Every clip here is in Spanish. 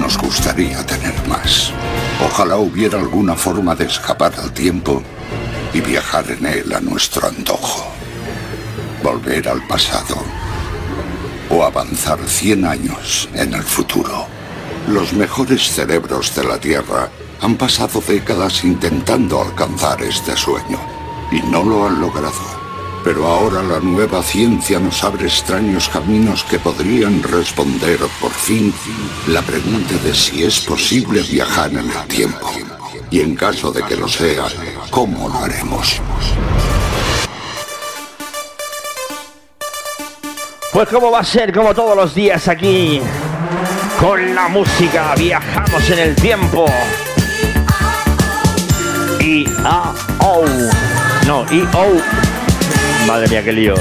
nos gustaría tener más. Ojalá hubiera alguna forma de escapar al tiempo y viajar en él a nuestro antojo. Volver al pasado o avanzar 100 años en el futuro. Los mejores cerebros de la Tierra han pasado décadas intentando alcanzar este sueño y no lo han logrado. Pero ahora la nueva ciencia nos abre extraños caminos que podrían responder por fin la pregunta de si es posible viajar en el tiempo. Y en caso de que lo sea, ¿cómo lo haremos? Pues como va a ser como todos los días aquí, con la música viajamos en el tiempo. Y no i o madre mía qué lío.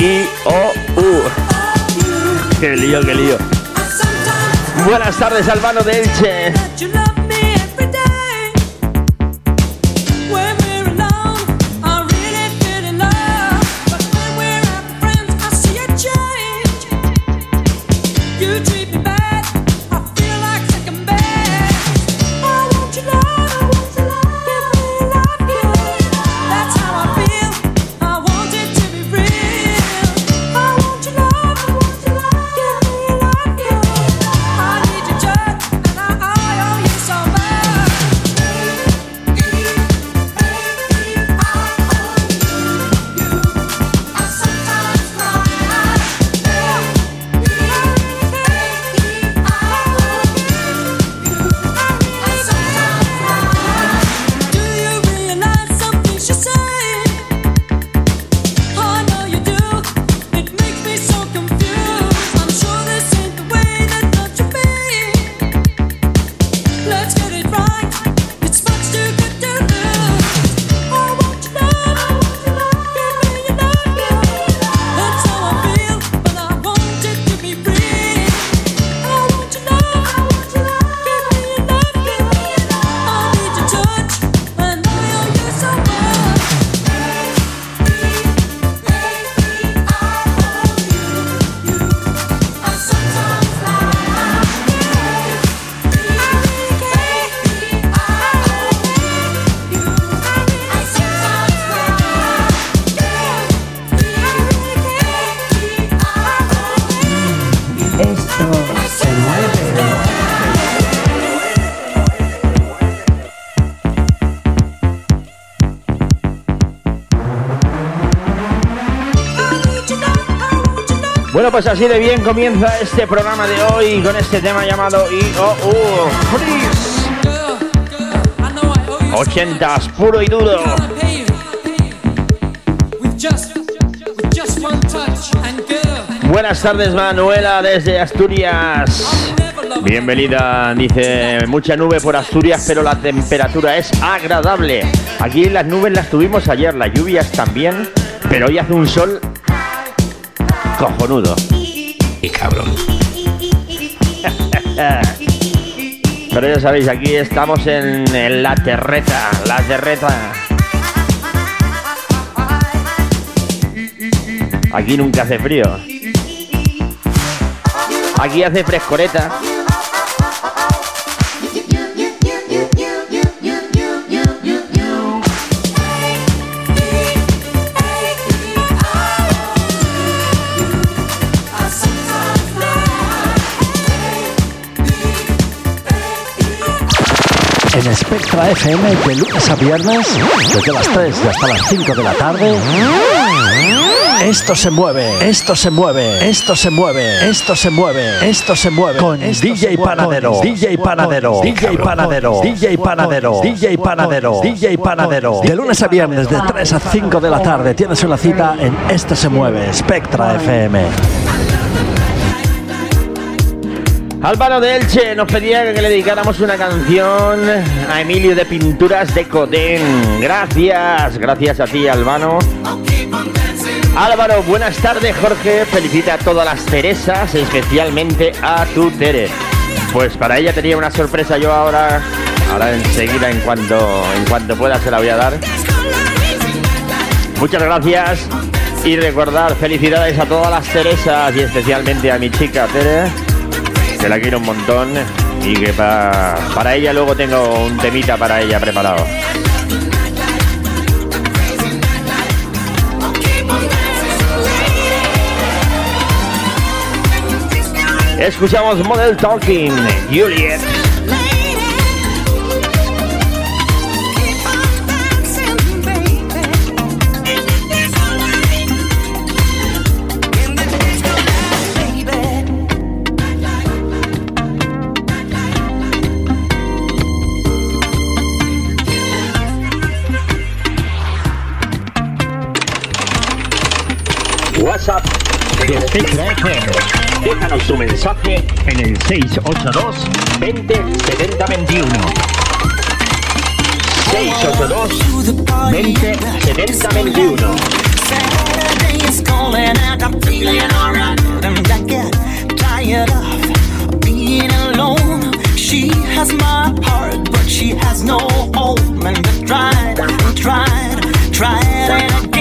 I o u. Qué lío qué lío. Buenas tardes Albano de Elche pues así de bien comienza este programa de hoy con este tema llamado IOU Freeze. 80 puro y duro. Buenas tardes Manuela desde Asturias. Bienvenida, dice mucha nube por Asturias, pero la temperatura es agradable. Aquí las nubes las tuvimos ayer, las lluvias también, pero hoy hace un sol cojonudo. Y cabrón. Pero ya sabéis, aquí estamos en, la terreta, la terreta. Aquí nunca hace frío. Aquí hace frescoreta. En Spectra FM de lunes a viernes, desde las 3 y hasta las 5 de la tarde. Esto se mueve, esto se mueve, esto se mueve, esto se mueve, esto se mueve. Con DJ Panadero, DJ Panadero, DJ Panadero, DJ Panadero, DJ Panadero, DJ Panadero. De lunes a viernes de 3 a 5 de la tarde tienes una cita en Esto se mueve, Spectra FM. Álvaro de Elche nos pedía que le dedicáramos una canción a Emilio de Pinturas de Codén. Gracias, gracias a ti, Albano. Álvaro, buenas tardes, Jorge. Felicita a todas las Teresas, especialmente a tu Tere. Pues para ella tenía una sorpresa yo ahora, ahora enseguida en cuanto, en cuanto pueda se la voy a dar. Muchas gracias y recordar felicidades a todas las Teresas y especialmente a mi chica Tere que la quiero un montón y que para, para ella luego tengo un temita para ella preparado. Escuchamos Model Talking, Juliet. De Spectra FM. Déjanos tu mensaje en el 682 20 70 21. 682 20 70 21. Saturday is calling and I'm feeling alright. And I get tired of being alone. She has my heart, but she has no home. And I tried and tried, tried and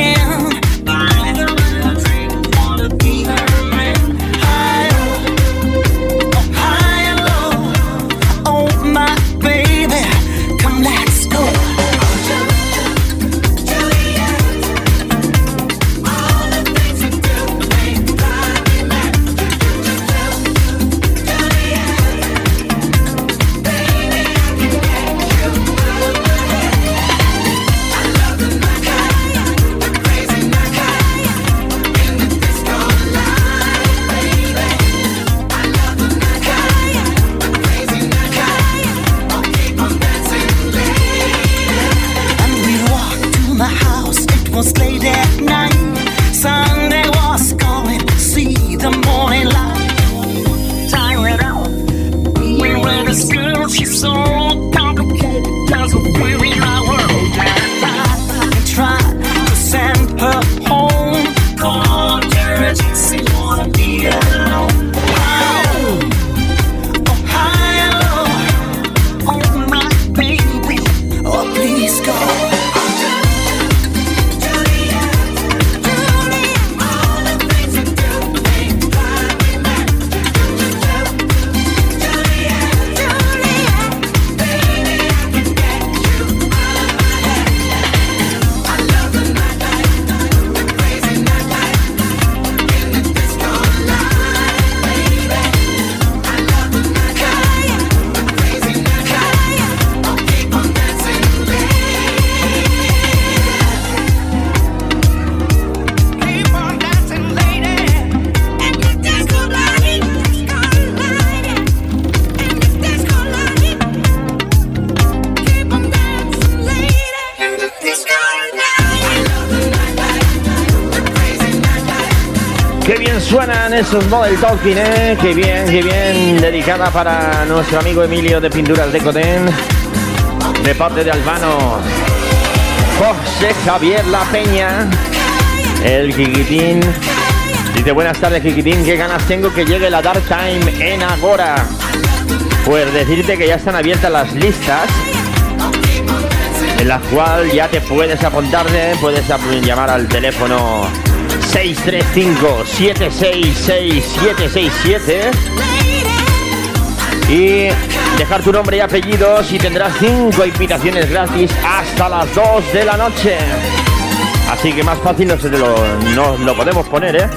Model Talking, ¿eh? Qué bien, qué bien. Dedicada para nuestro amigo Emilio de Pinturas de Cotén. De parte de Albano. José Javier La Peña. El Jiquitín. Dice, buenas tardes, Jiquitín. Qué ganas tengo que llegue la Dark Time en Agora. Pues decirte que ya están abiertas las listas. En las cual ya te puedes apuntarte. Puedes ap- llamar al teléfono 635-766-767 y dejar tu nombre y apellidos y tendrás 5 invitaciones gratis hasta las 2 de la noche. Así que más fácil no, se te lo, lo podemos poner, ¿eh?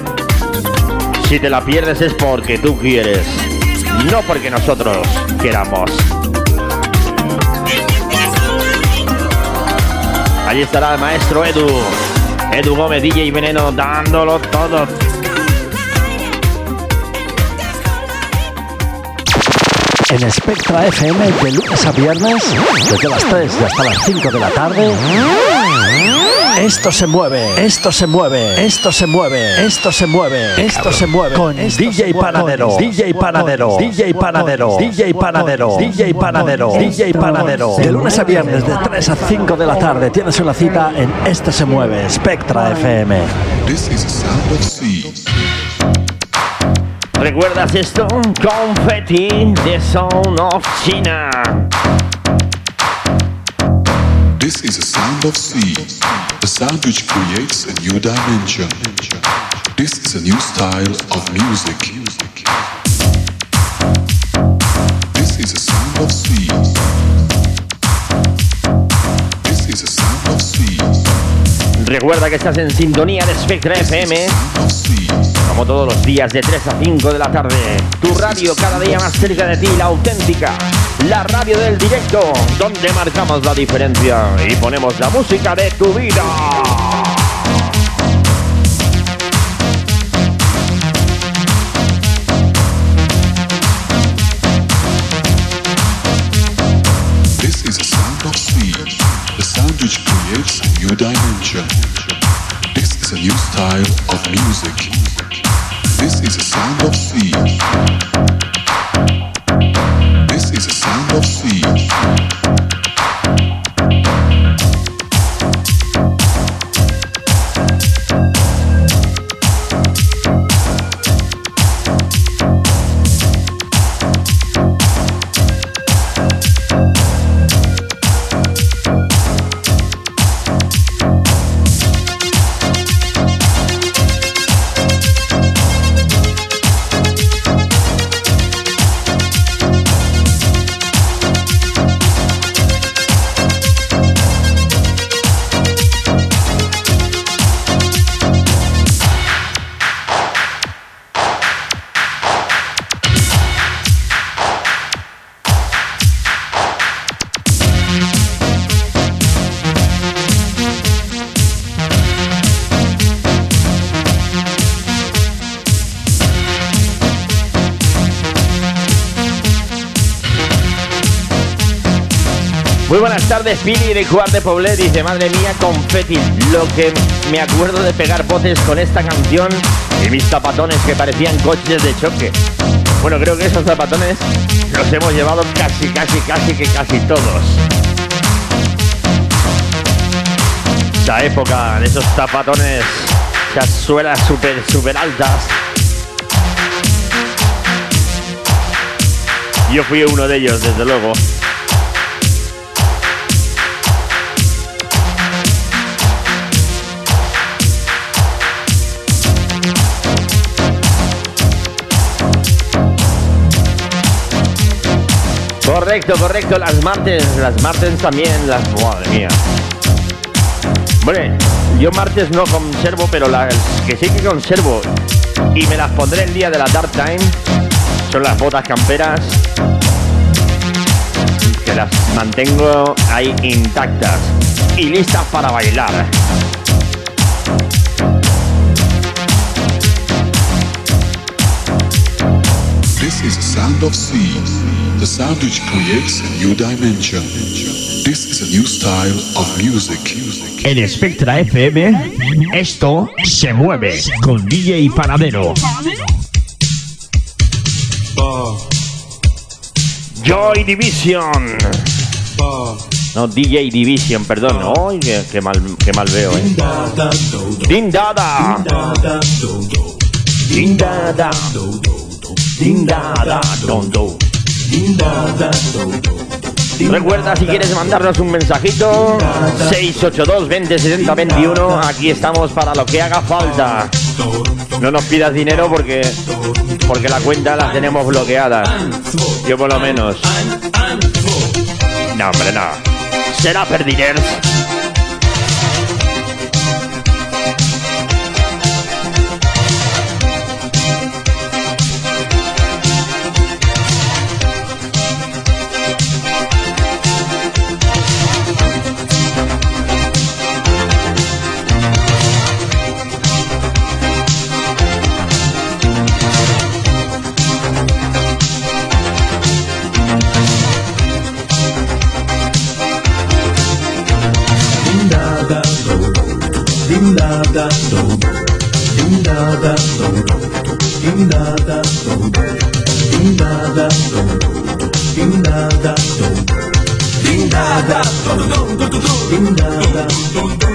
Si te la pierdes es porque tú quieres, no porque nosotros queramos. Allí estará el maestro Edu, Edu Gómez, DJ Veneno, dándolo todo. En Spectra FM de lunes a viernes, desde las 3 y hasta las 5 de la tarde. Esto se mueve, esto se mueve, esto se mueve, esto se mueve, esto se mueve con DJ Panadero, DJ Panadero, DJ Panadero, DJ Panadero, DJ Panadero, DJ Panadero. De lunes a viernes de 3 a 5 de la tarde tienes una cita en Esto se mueve, Spectra FM. This is the sound of sea. ¿Recuerdas esto? Confetti de Sound of China. This is the sound of sea sound which creates a new dimension. This is a new style of music. This is a sound of sea. This is a sound of sea. Recuerda que estás en sintonía de Spectra FM como todos los días de 3 a 5 de la tarde. Tu radio cada día más cerca de ti, la auténtica, la radio del directo, donde marcamos la diferencia y ponemos la música de tu vida. This is a sound of sea, the sound which creates a new dimension. This is a new style of music. This is a sound of sea. This is a sound of sea. Tardes, Pili de Cuart de Poblet. Dice, madre mía, confeti. Lo que me acuerdo de pegar potes con esta canción y mis zapatones que parecían coches de choque. Bueno, creo que esos zapatones los hemos llevado casi, casi, casi que casi todos. Esa época de esos zapatones, esas suelas súper, súper altas. Yo fui uno de ellos, desde luego. Correcto, correcto, las martes, las martes también, las... Madre mía. Bueno, yo martes no conservo, pero las que sí que conservo y me las pondré el día de la Dark Time son las botas camperas que las mantengo ahí intactas y listas para bailar. This is of the sound which creates a new dimension. This is a new style of music. En Spectra FM, esto se mueve con DJ Panadero. Joy Division. No, DJ Division, perdón. Ay, qué, qué mal, qué mal veo, eh. Din Dada. Din Dada. Din Dada. Don, do. Recuerda si quieres mandarnos un mensajito 682 20 70 21 Aquí estamos para lo que haga falta. No nos pidas dinero porque Porque la cuenta la tenemos bloqueada. Yo por lo menos. No hombre no. Será perdiners dum dum do nada dum do nada dum do nada dum do nada sou do nada sou do do nada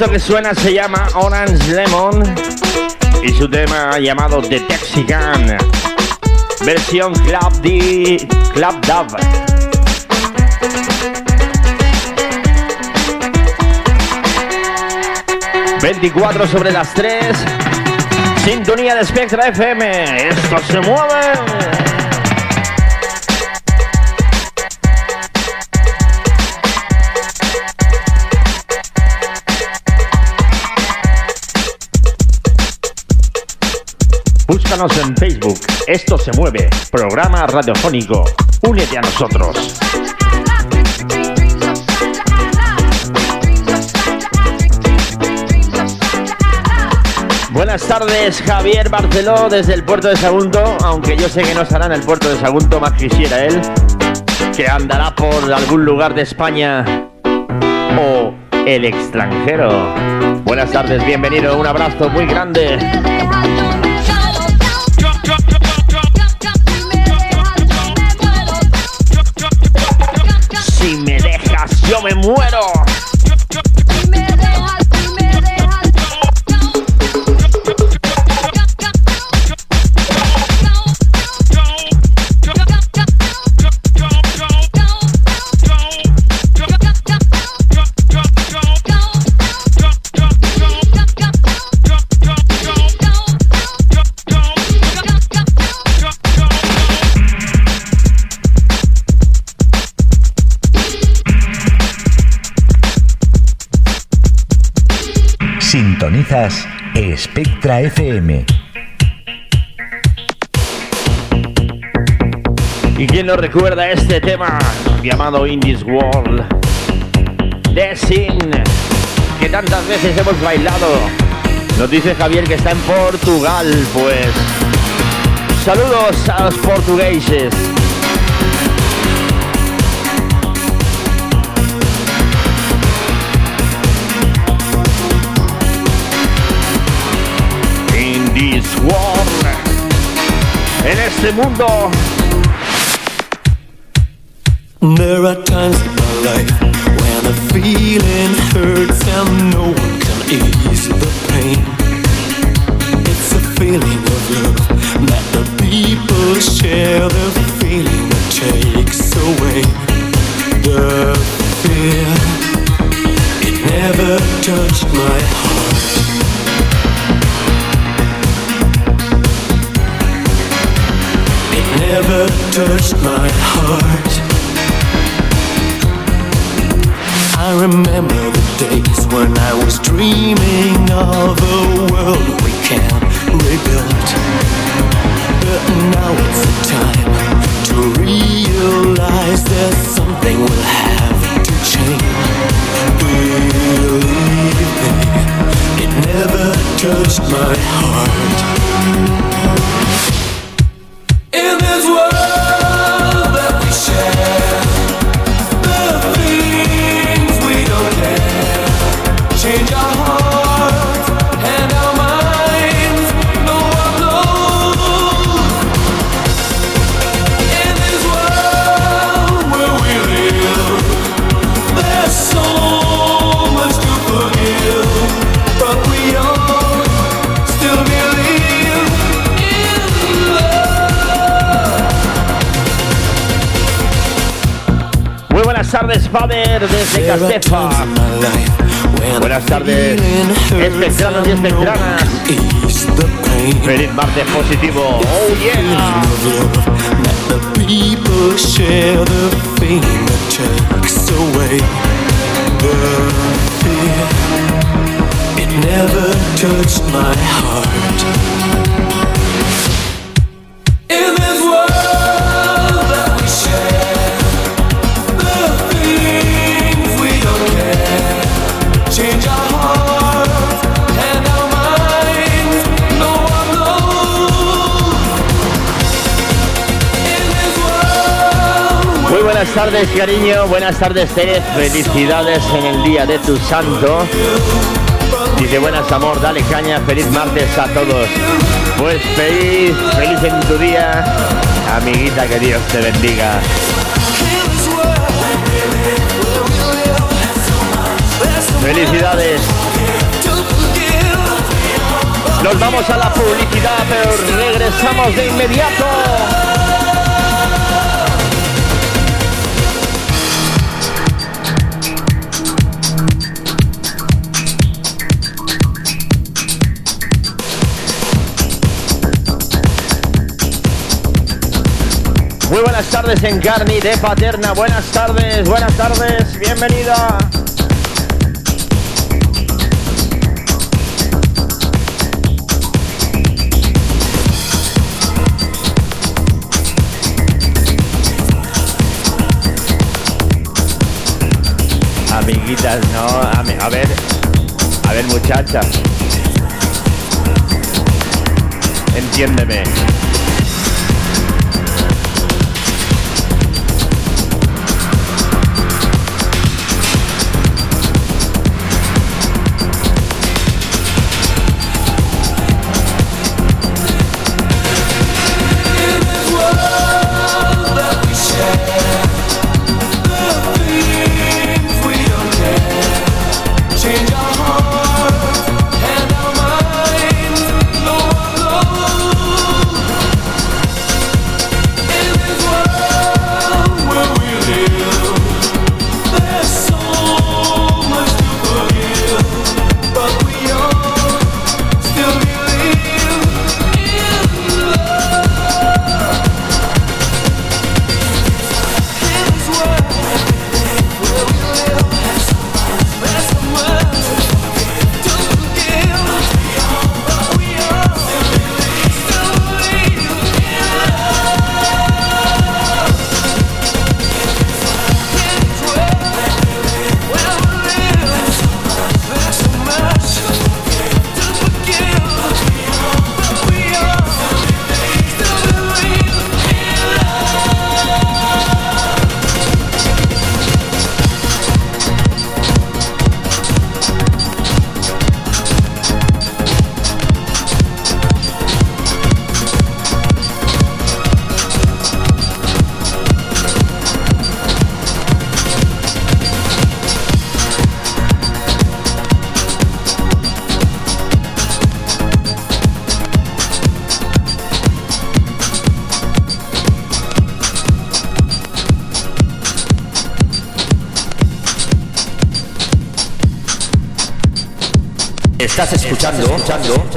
eso que suena se llama Orange Lemon y su tema llamado The Texican, versión Club D, Club Dub. ...24 sobre las 3... ...sintonía de Spectra FM... ...esto se mueve... Búscanos en Facebook. Esto se mueve. Programa radiofónico. Únete a nosotros. Buenas tardes, Javier Barceló, desde el puerto de Sagunto, aunque yo sé que no estará en el puerto de Sagunto, más quisiera él, que andará por algún lugar de España o el extranjero. Buenas tardes, bienvenido, un abrazo muy grande. Me muero. Espectra FM. ¿Y quién nos recuerda este tema llamado In This World? The Sin, que tantas veces hemos bailado. Nos dice Javier que está en Portugal, pues. Saludos a los portugueses. En este mundo. There are times in my life when the feeling hurts and no one can ease the pain. It's a feeling of love that the people share, the feeling that takes away the fear. It never touched my heart. never touched my heart. I remember the days when I was dreaming of a world we can rebuild. But now it's the time to realize that something will have to change. Believe me, it never touched my heart. tardes, Faber, desde Castefa. Buenas tardes, espectranos y espectranas. Feliz martes positivo. Oh yeah. Never touched my heart Buenas tardes, cariño. Buenas tardes, Tere. Felicidades en el día de tu santo. Dice buenas, amor. Dale caña. Feliz martes a todos. Pues feliz, feliz en tu día. Amiguita, que Dios te bendiga. Felicidades. Nos vamos a la publicidad, pero regresamos de inmediato. Muy buenas tardes en Carni de Paterna. Buenas tardes, buenas tardes, bienvenida. Amiguitas, no, a ver, a ver muchachas. Entiéndeme. 장도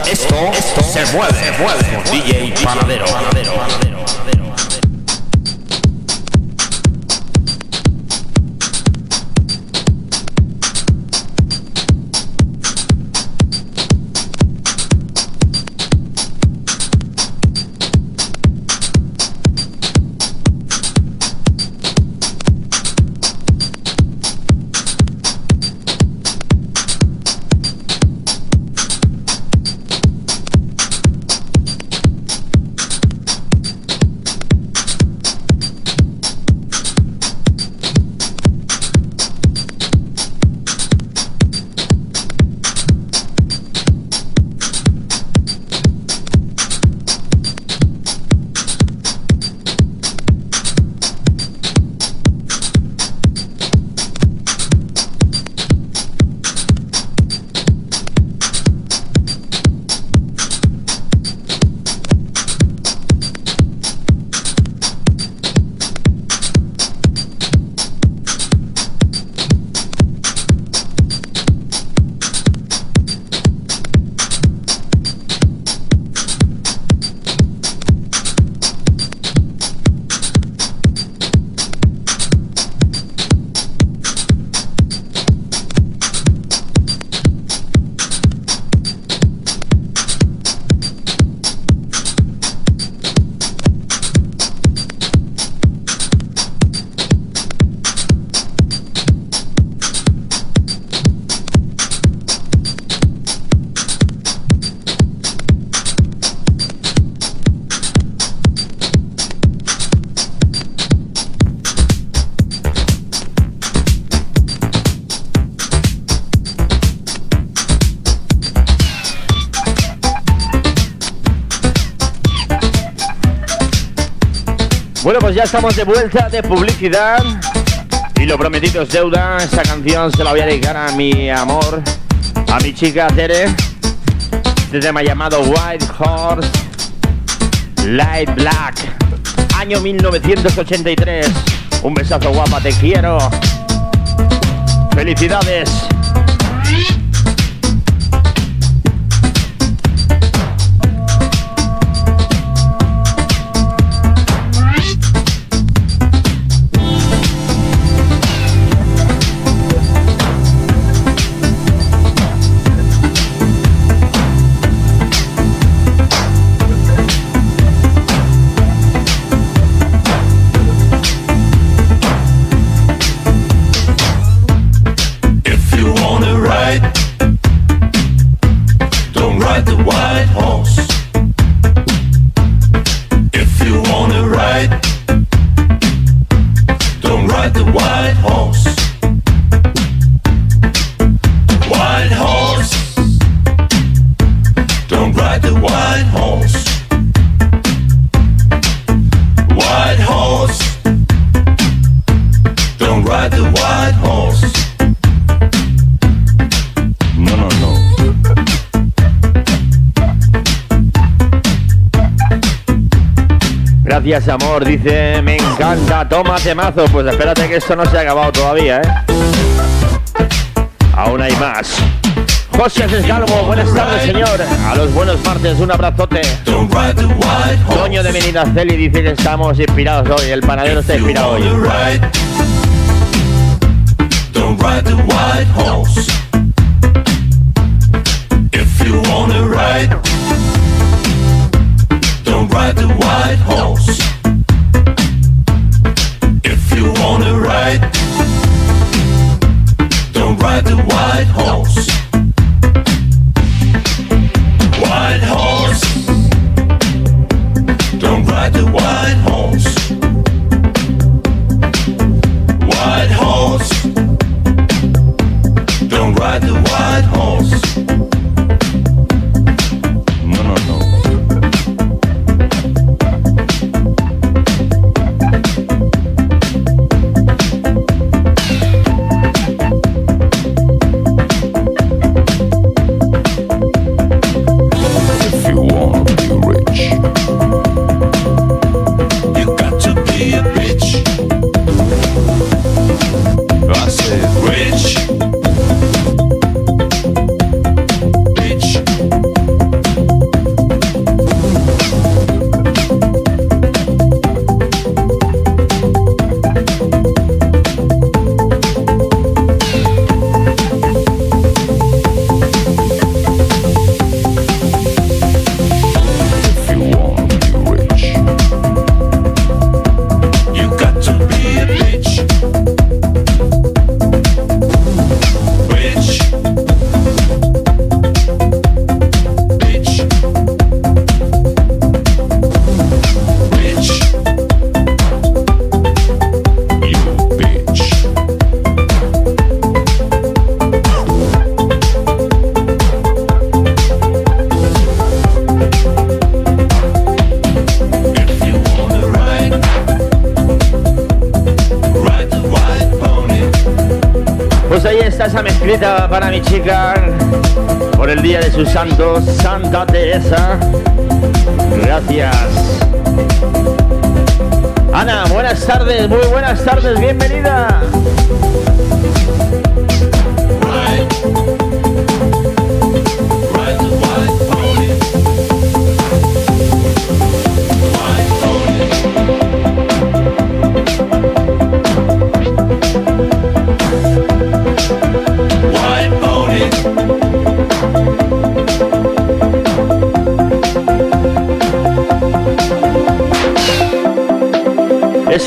ya estamos de vuelta de publicidad. Y lo prometido es deuda. Esta canción se la voy a dedicar a mi amor, a mi chica Tere. Este tema llamado White Horse Light Black. Año 1983. Un besazo guapa, te quiero. Felicidades. Gracias, amor. Dice, me encanta, toma temazo. Pues espérate que esto no se ha acabado todavía, ¿eh? Aún hay más. José Desgalvo, buenas tardes, señor. A los buenos martes, un abrazote. Toño de Menidaceli dice que estamos inspirados hoy. El panadero está inspirado hoy. Ride the white horse. If you wanna ride, don't ride the white horse. White horse, don't ride the white horse. White horse. Don't ride the white horse. Por el día de sus santos, Santa Teresa. Gracias. Ana, buenas tardes, muy buenas tardes, bienvenida.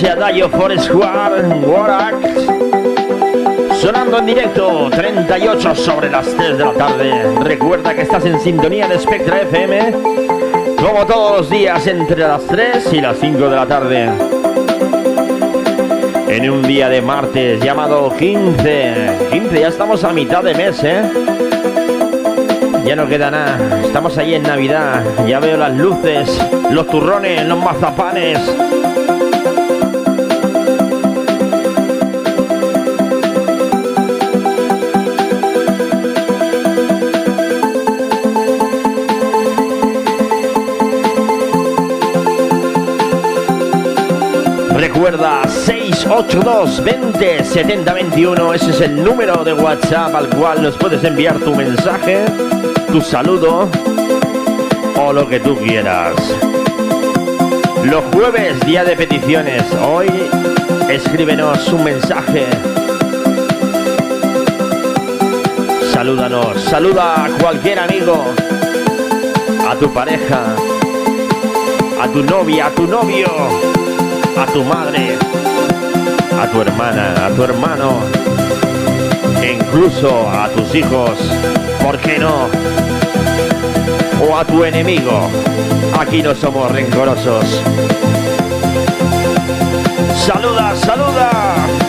Adagio Forest Warak. Sonando en directo, 38 sobre las 3 de la tarde. Recuerda que estás en sintonía de Spectra FM, como todos los días entre las 3 y las 5 de la tarde. En un día de martes llamado 15. 15, ya estamos a mitad de mes, ¿eh? Ya no queda nada. Estamos ahí en Navidad. Ya veo las luces, los turrones, los mazapanes. Recuerda 682 20 70 21, ese es el número de WhatsApp al cual nos puedes enviar tu mensaje, tu saludo o lo que tú quieras. Los jueves, día de peticiones. Hoy escríbenos un mensaje. Salúdanos, saluda a cualquier amigo, a tu pareja, a tu novia, a tu novio, a tu madre, a tu hermana, a tu hermano, e incluso a tus hijos, ¿por qué no? O a tu enemigo. Aquí no somos rencorosos. Saluda, saluda.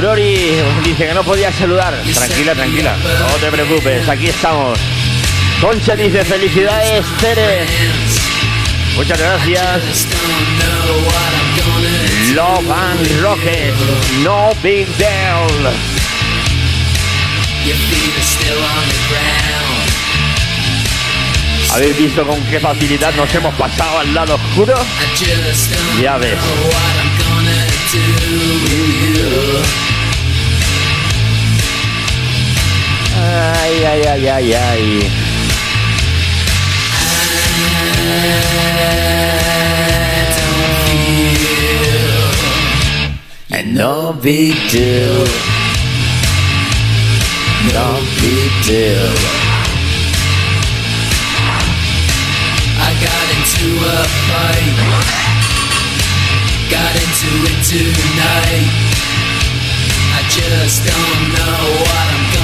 Aurori. Dice que no podía saludar. Tranquila, tranquila. No te preocupes, aquí estamos. Concha dice felicidades, Tere. Muchas gracias. Love and Rocket. No big deal. ¿Habéis visto con qué facilidad nos hemos pasado al lado oscuro? Ya ves. Ay, ay, ay, ay, ay. And no big deal. No big deal. I got into a fight. Got into it tonight. I just don't know what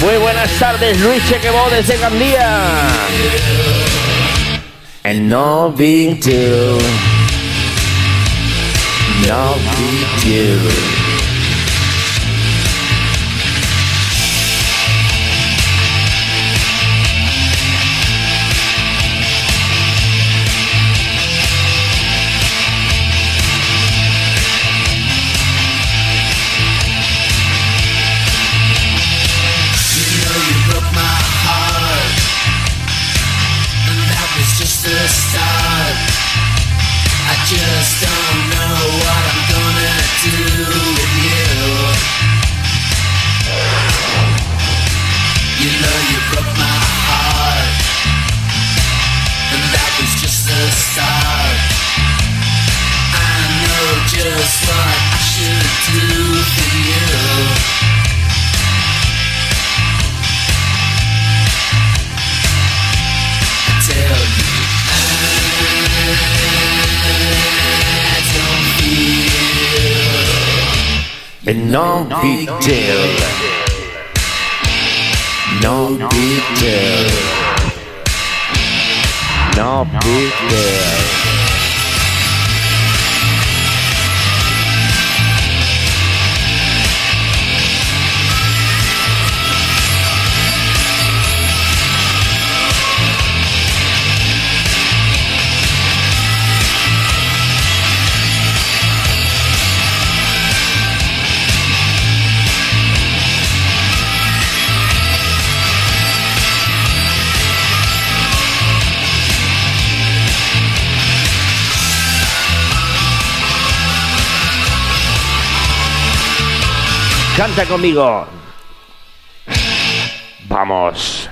Muy buenas tardes, Luis Chequebo desde Gandía. And no big deal. No big deal. No big deal. No big deal. No big deal. Canta conmigo. Vamos.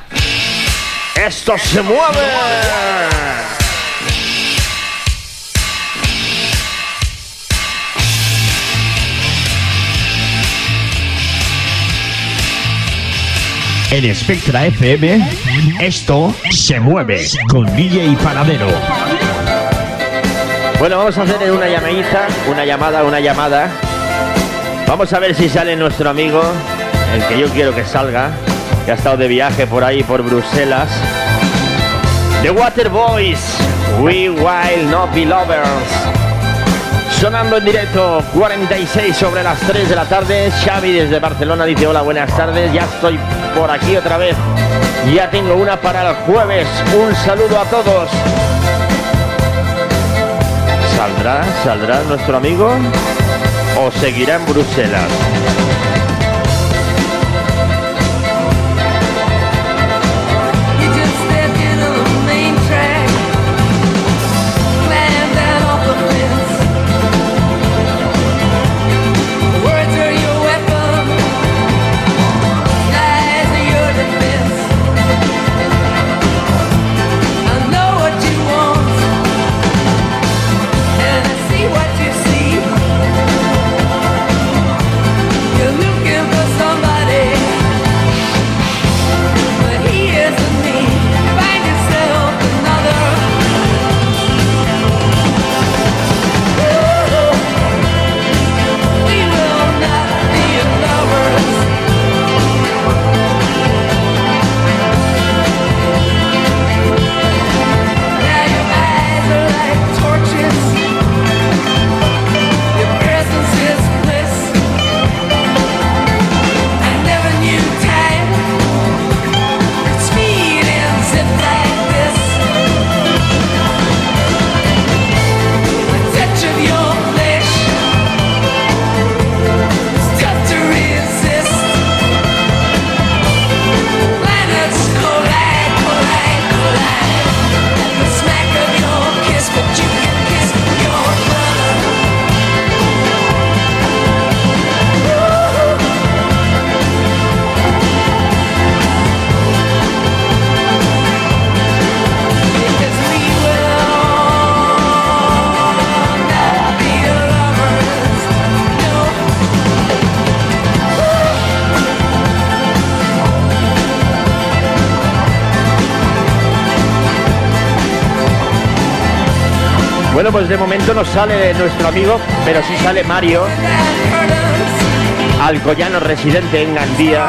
Esto se mueve. En Spectra FM, esto se mueve con DJ Panadero. Bueno, vamos a hacer una llamadita, una llamada, una llamada. Vamos a ver si sale nuestro amigo, el que yo quiero que salga, que ha estado de viaje por ahí, por Bruselas. The Water Boys, We Will Not Be Lovers. Sonando en directo, 46 sobre las 3 de la tarde. Xavi desde Barcelona dice hola, buenas tardes. Ya estoy por aquí otra vez. Ya tengo una para el jueves. Un saludo a todos. ¿Saldrá? ¿Saldrá nuestro amigo? ¿O seguirá en Bruselas? De momento no sale nuestro amigo, pero sí sale Mario, alcoyano residente en Gandía.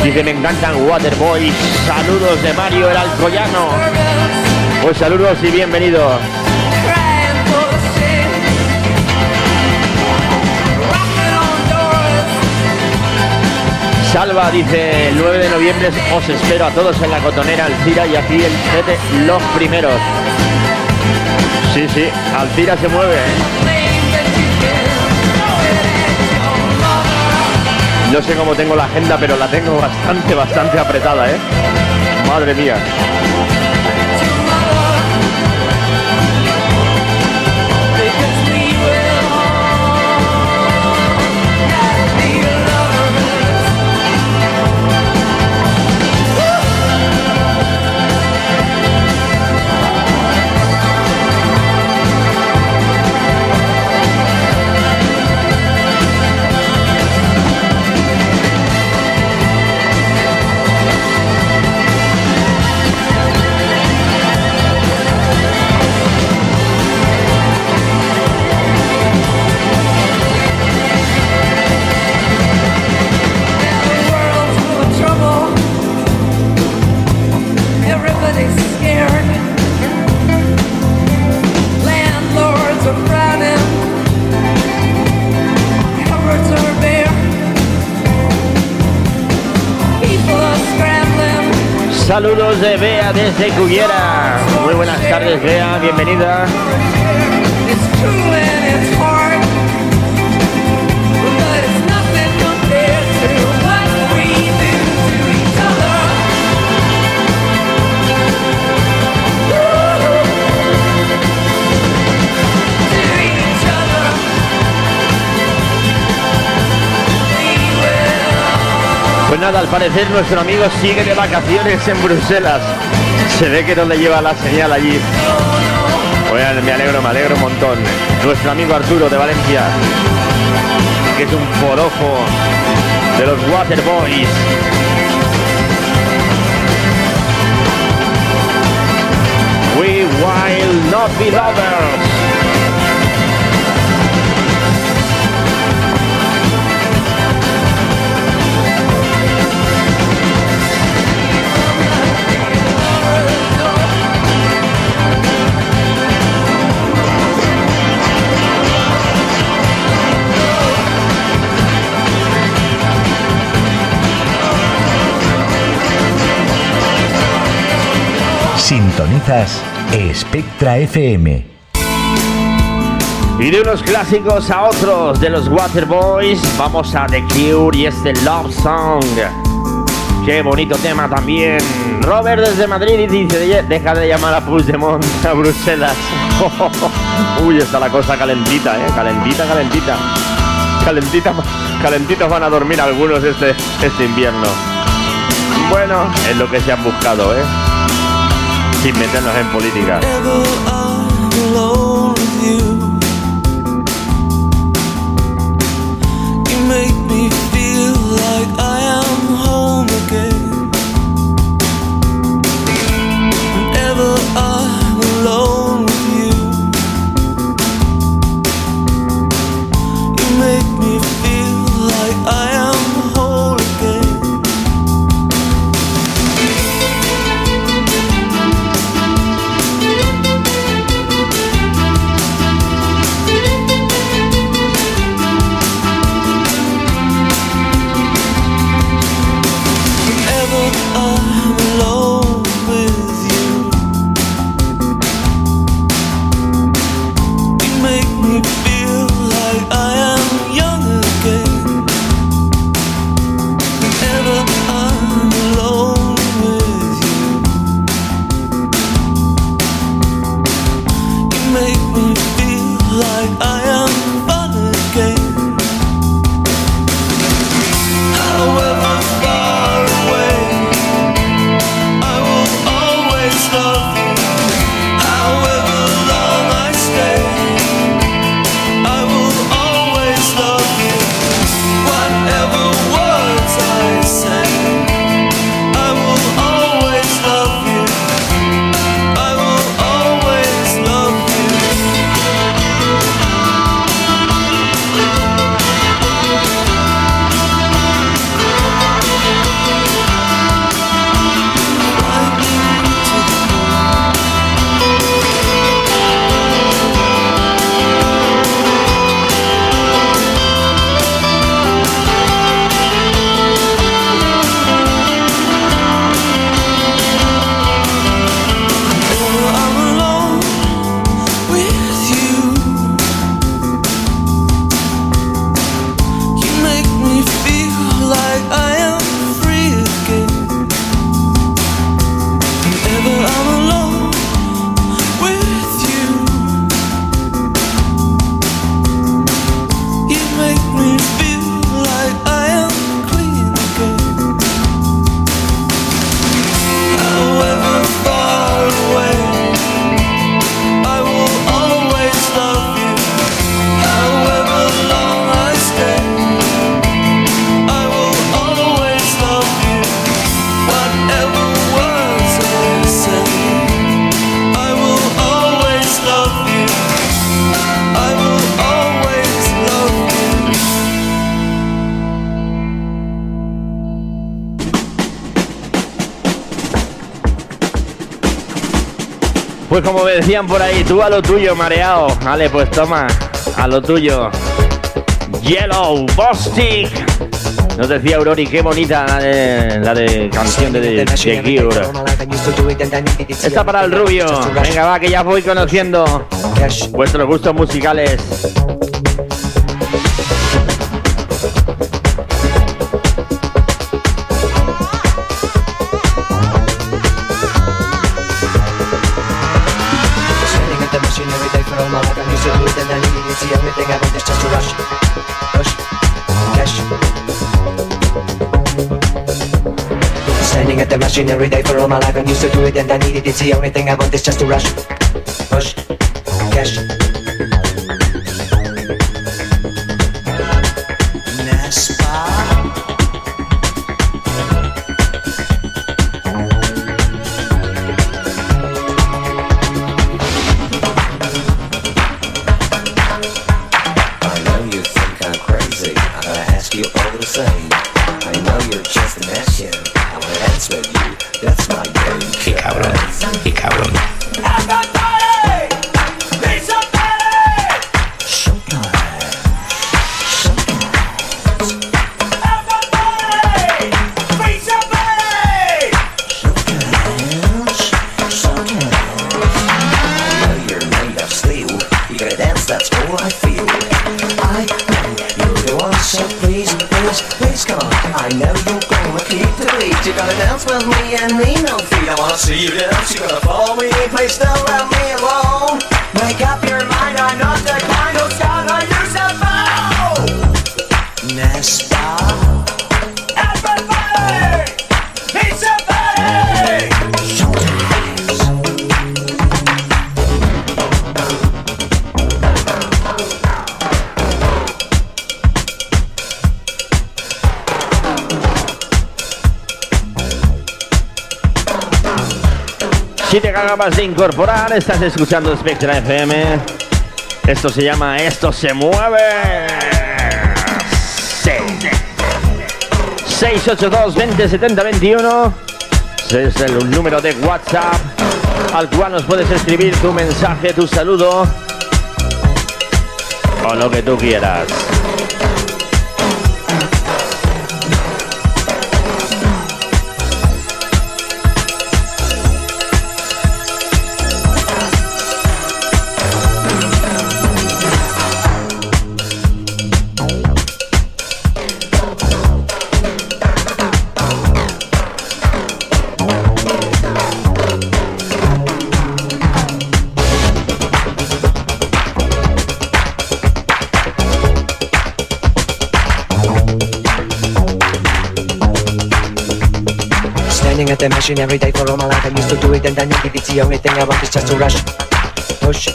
Dice, me encantan Waterboys. Saludos de Mario, el alcoyano. Pues saludos y bienvenido. Crying for shame. Rocking on doors. Salva dice, el 9 de noviembre os espero a todos en la cotonera Alcira y aquí el Fete los primeros. Sí, sí, Alcira se mueve. ¿eh? No sé cómo tengo la agenda, pero la tengo bastante, bastante apretada, ¿eh? Madre mía. Saludos de Bea desde Cullera. Muy buenas tardes, Bea, bienvenida. Al parecer nuestro amigo sigue de vacaciones en Bruselas. Se ve que no le lleva la señal allí. Bueno, me alegro, me alegro un montón. Nuestro amigo Arturo de Valencia, que es un porojo de los Waterboys. We will not be lovers. Sintonizas Spectra FM. Y de unos clásicos a otros de los Waterboys, vamos a The Cure y este Love Song. Qué bonito tema también. Robert desde Madrid y dice, "Oye, deja de llamar a Puigdemont a Bruselas. Uy, está la cosa calentita, eh, calentita, calentita. Calentita, calentitos van a dormir algunos este, este invierno. Bueno, es lo que se han buscado, eh. Sin meternos en política. Pues como me decían por ahí, tú a lo tuyo, mareado. Vale, pues toma, a lo tuyo. Yellow, Bostic. Nos decía Aurori, qué bonita la de, la de canción de, de, de Cure. Esta para el rubio. Venga, va, que ya voy conociendo vuestros gustos musicales. Need it. It's the only thing I want is just to rush. Push. Cash. Standing at the machine every day for all my life. I'm used to do it and I need it. It's the only thing I want is just to rush. Push. Cash. Acabas de incorporar, estás escuchando Spectra FM. Esto se llama Esto se mueve. Sí. 682 20 70 21 Ese es el número de WhatsApp al cual nos puedes escribir tu mensaje, tu saludo o lo que tú quieras. The machine every day for all my life. I used to do it and I need it. It's the only thing I want is just to rush. Push.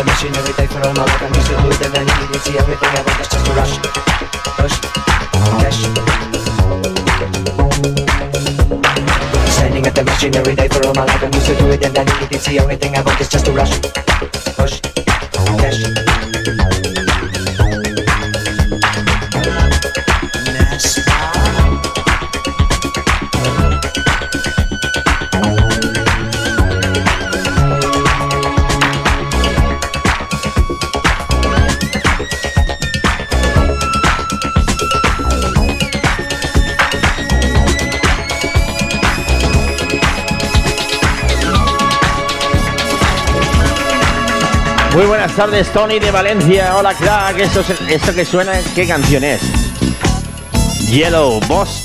Machine every day for all my life. I used to do it and I want is just to rush. Push. Cash. The machine every day for all my life. I'm used to do it and I need it. It's the only thing I want is just to rush. Muy buenas tardes, Tony de Valencia. Hola, crack. Esto, es- esto que suena, ¿qué canción es? Yellow Boss.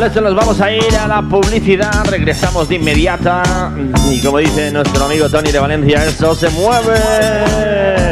Con esto nos vamos a ir a la publicidad. Regresamos de inmediata. Y como dice nuestro amigo Tony de Valencia, esto se mueve.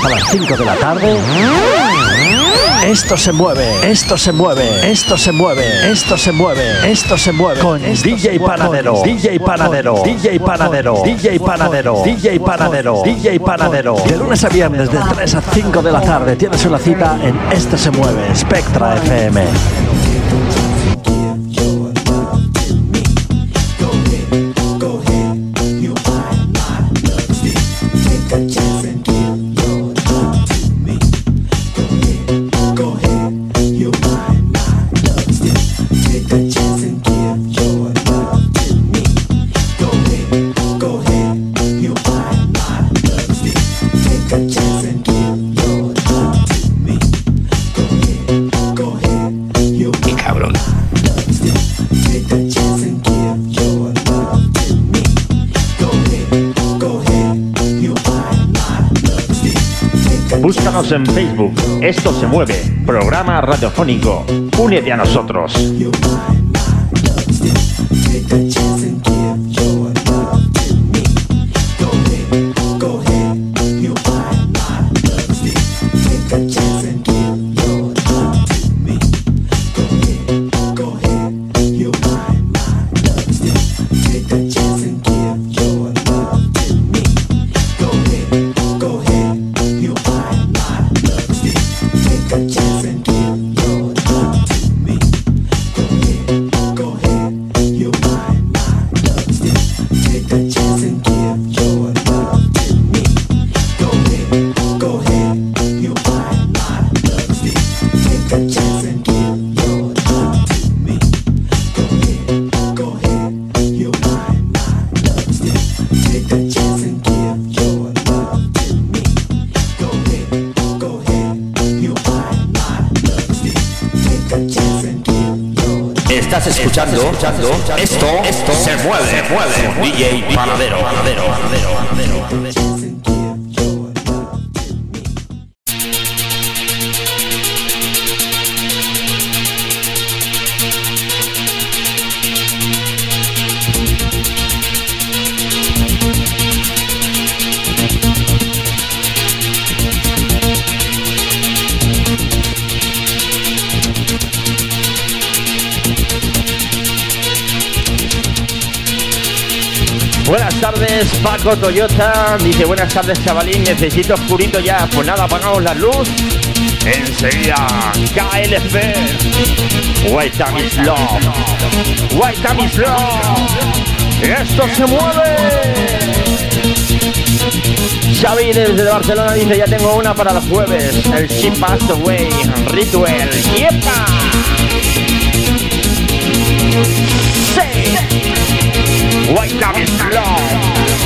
Hasta las 5 de la tarde. Esto se mueve, esto se mueve, esto se mueve, esto se mueve, esto se mueve. Con DJ Panadero, DJ Panadero, DJ Panadero, DJ Panadero, DJ Panadero, DJ Panadero. De lunes a viernes de 3 a 5 de la tarde tienes una cita en Esto se mueve, Spectra FM. En Facebook. Esto se mueve. Programa radiofónico. Únete a nosotros. Estás escuchando, esto, esto se mueve, se mueve. DJ Panadero, Panadero, Panadero. Toyota. Dice, buenas tardes, chavalín. Necesito oscurito ya. Pues nada, apagamos la luz. Enseguida, KLF. White Time is Love. White Time is Love. Esto se mueve. Xavi desde Barcelona dice, ya tengo una para los jueves. El She Passed Away. Ritual. ¡Yepa! Sí. White Time is Love.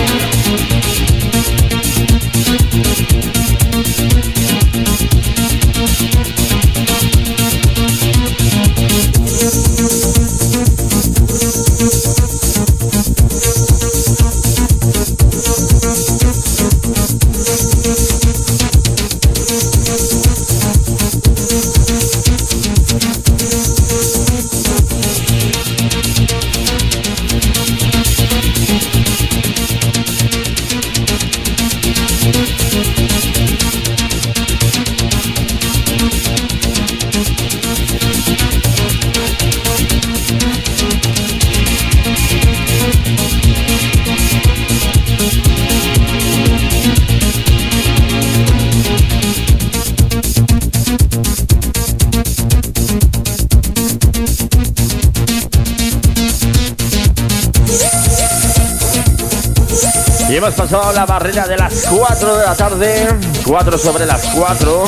Hemos pasado la barrera de las 4 de la tarde, 4 sobre las 4.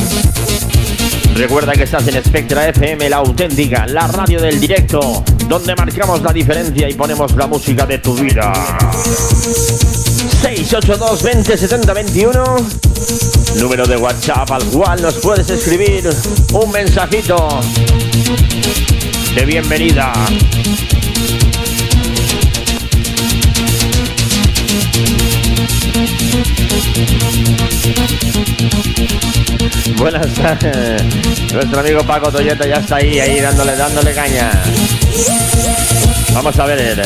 Recuerda que estás en Spectra FM, la auténtica, la radio del directo, donde marcamos la diferencia y ponemos la música de tu vida. 682 20 70 21 Número de WhatsApp al cual nos puedes escribir un mensajito de bienvenida. Buenas. Nuestro amigo Paco Toyota ya está ahí, ahí dándole, dándole caña. Vamos a ver.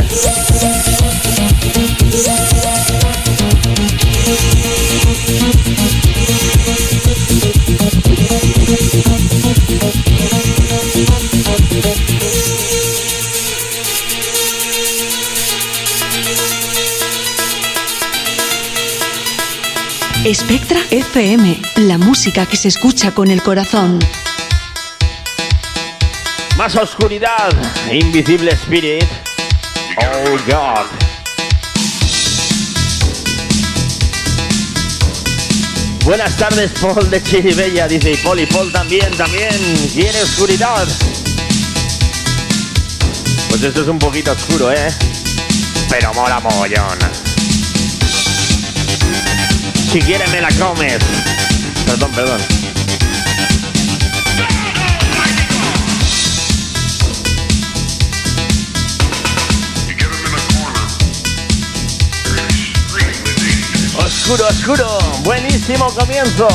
Espectra FM, la música que se escucha con el corazón. Más oscuridad. Invisible Spirit. Oh God. Buenas tardes, Paul de Chiribella, dice y Paul y Paul también, también quiere oscuridad. Pues esto es un poquito oscuro, ¿eh? Pero mola mogollón. Si quieres me la comes. Perdón, perdón. Oscuro, oscuro. Buenísimo comienzo.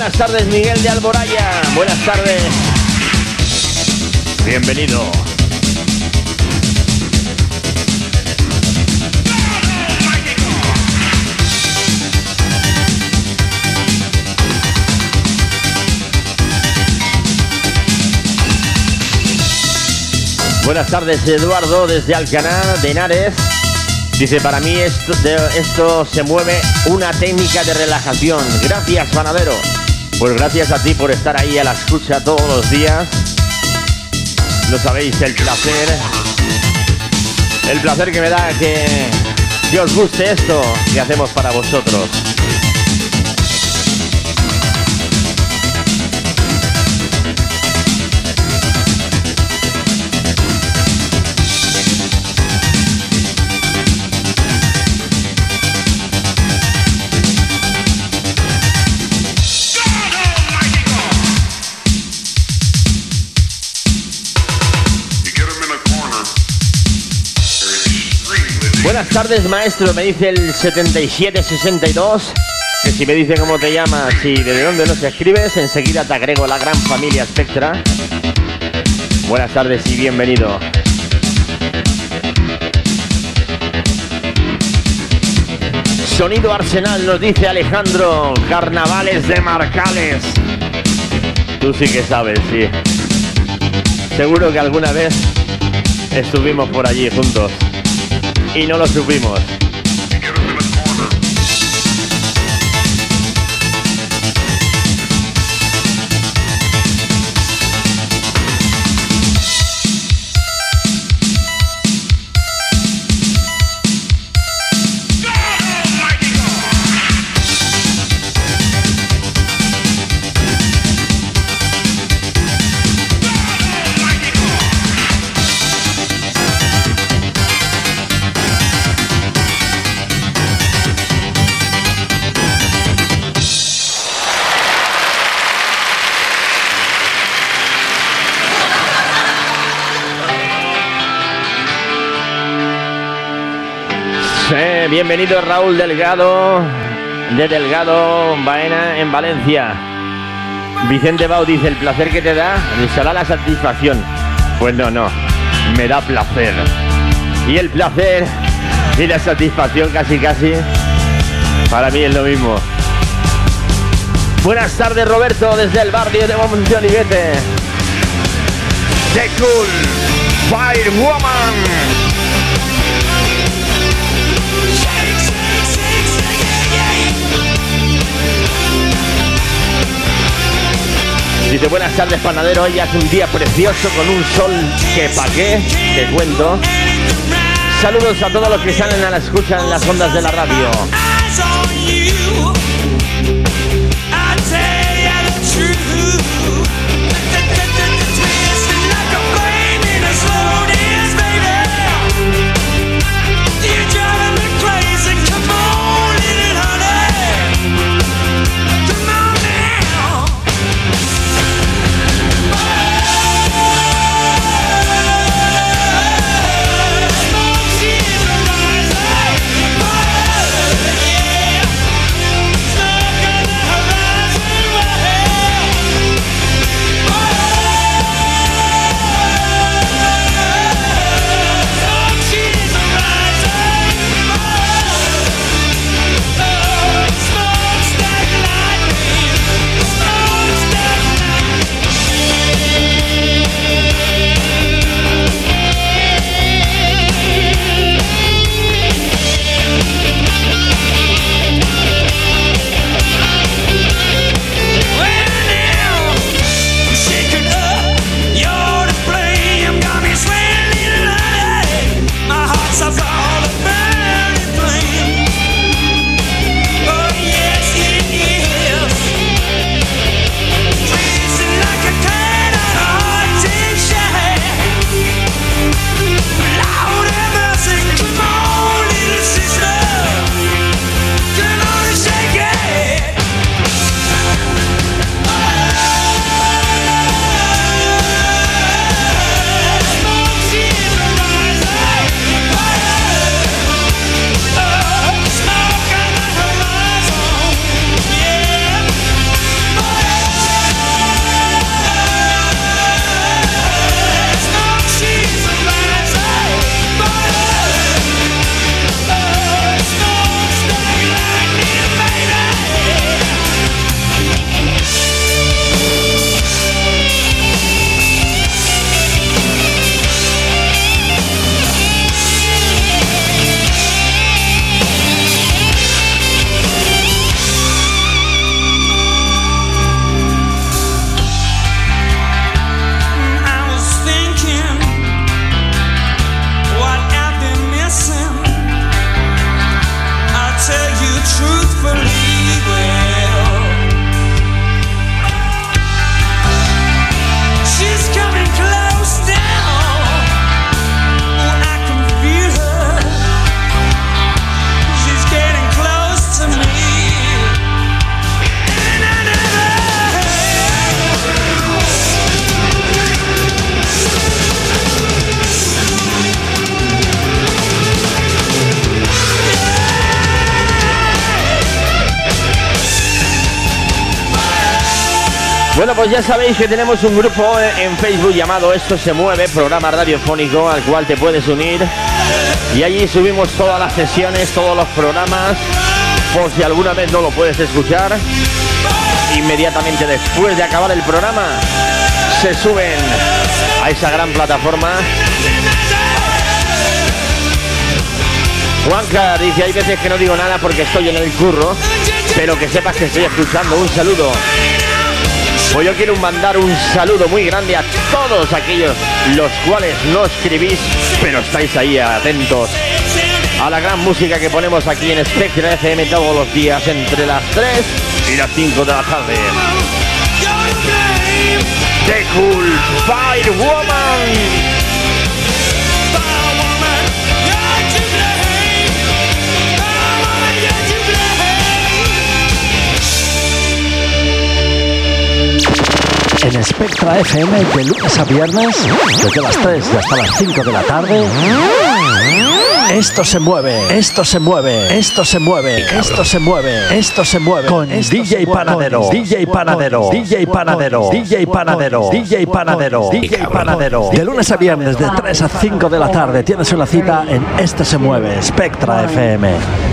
Buenas tardes, Miguel de Alboraya. Buenas tardes. Bienvenido. Buenas tardes, Eduardo, desde Alcaná de Henares. Dice, para mí esto, de- esto se mueve una técnica de relajación. Gracias, panadero. Pues gracias a ti por estar ahí a la escucha todos los días. Lo sabéis, el placer. El placer que me da que, que os guste esto que hacemos para vosotros. Tardes, maestro. Me dice el 7762. Que si me dice cómo te llamas y de dónde nos escribes, enseguida te agrego la gran familia Spectra. Buenas tardes y bienvenido. Sonido Arsenal nos dice Alejandro. Carnavales de Marcales. Tú sí que sabes, sí. Seguro que alguna vez estuvimos por allí juntos y no lo supimos. Bienvenido Raúl Delgado, de Delgado Baena en Valencia. Vicente Bau dice, el placer que te da, será la satisfacción. Pues no, no, me da placer. Y el placer y la satisfacción casi casi, para mí es lo mismo. Buenas tardes Roberto, desde el barrio de Monte Olivete. The Cool Fire Dice, buenas tardes, panadero. Hoy hace un día precioso con un sol que pa' qué, te cuento. Saludos a todos los que salen a la escucha en las ondas de la radio. Ya sabéis que tenemos un grupo en Facebook llamado Esto se mueve, programa radiofónico al cual te puedes unir. Y allí subimos todas las sesiones, todos los programas, por si alguna vez no lo puedes escuchar. Inmediatamente después de acabar el programa, se suben a esa gran plataforma. Juanca dice, hay veces que no digo nada porque estoy en el curro, pero que sepas que estoy escuchando. Un saludo. Pues yo quiero mandar un saludo muy grande a todos aquellos los cuales no escribís, pero estáis ahí atentos a la gran música que ponemos aquí en Spectra FM todos los días entre las 3 y las 5 de la tarde. The Cool Fire En Spectra FM de lunes a viernes, desde las 3 y hasta las 5 de la tarde. Esto se mueve, esto se mueve, esto se mueve, esto se mueve, esto se mueve. Con DJ Panadero, DJ Panadero, DJ Panadero, DJ Panadero, DJ Panadero, DJ Panadero. De lunes a viernes, de 3 a 5 de la tarde, tienes una cita en Esto se mueve, Spectra FM.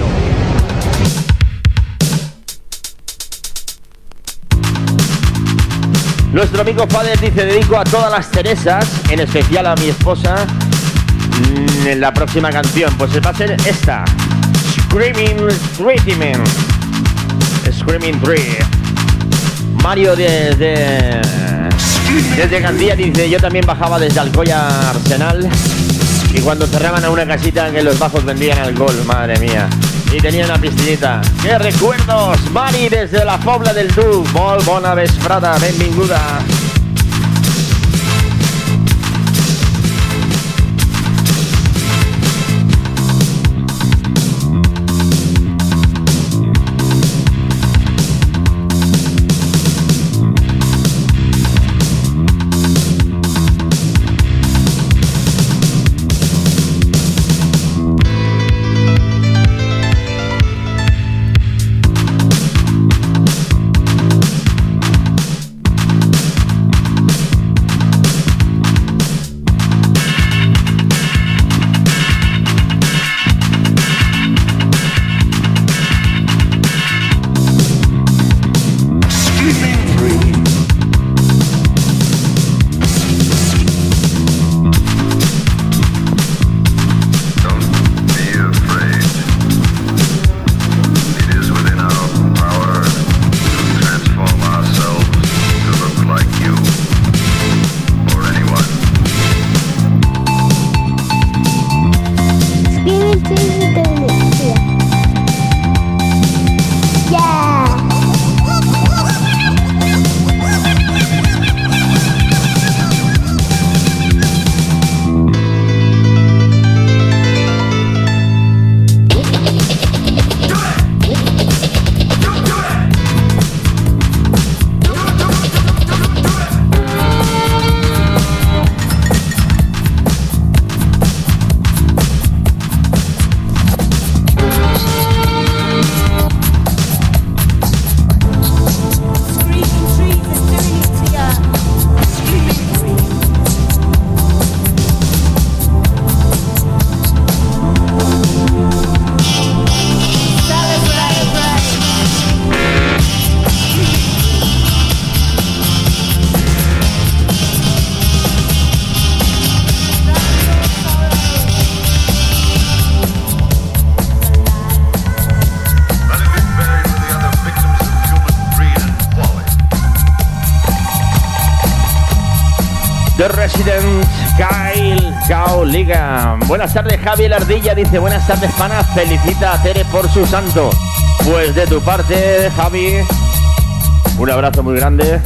Nuestro amigo Padre dice, dedico a todas las cerezas, en especial a mi esposa, mm, en la próxima canción. Pues va a ser esta. Screaming Treatment. Screaming Tree. Mario desde... Desde Gandía dice, yo también bajaba desde Alcoya Arsenal. Y cuando cerraban a una casita que los bajos vendían alcohol, madre mía y tenía una piscinita. ¡Qué recuerdos! Mari desde la Pobla del Du, molt bona vesprada, benvinguda. Javier Ardilla dice, buenas tardes, pana. Felicita a Tere por su santo. Pues de tu parte, Javi, un abrazo muy grande.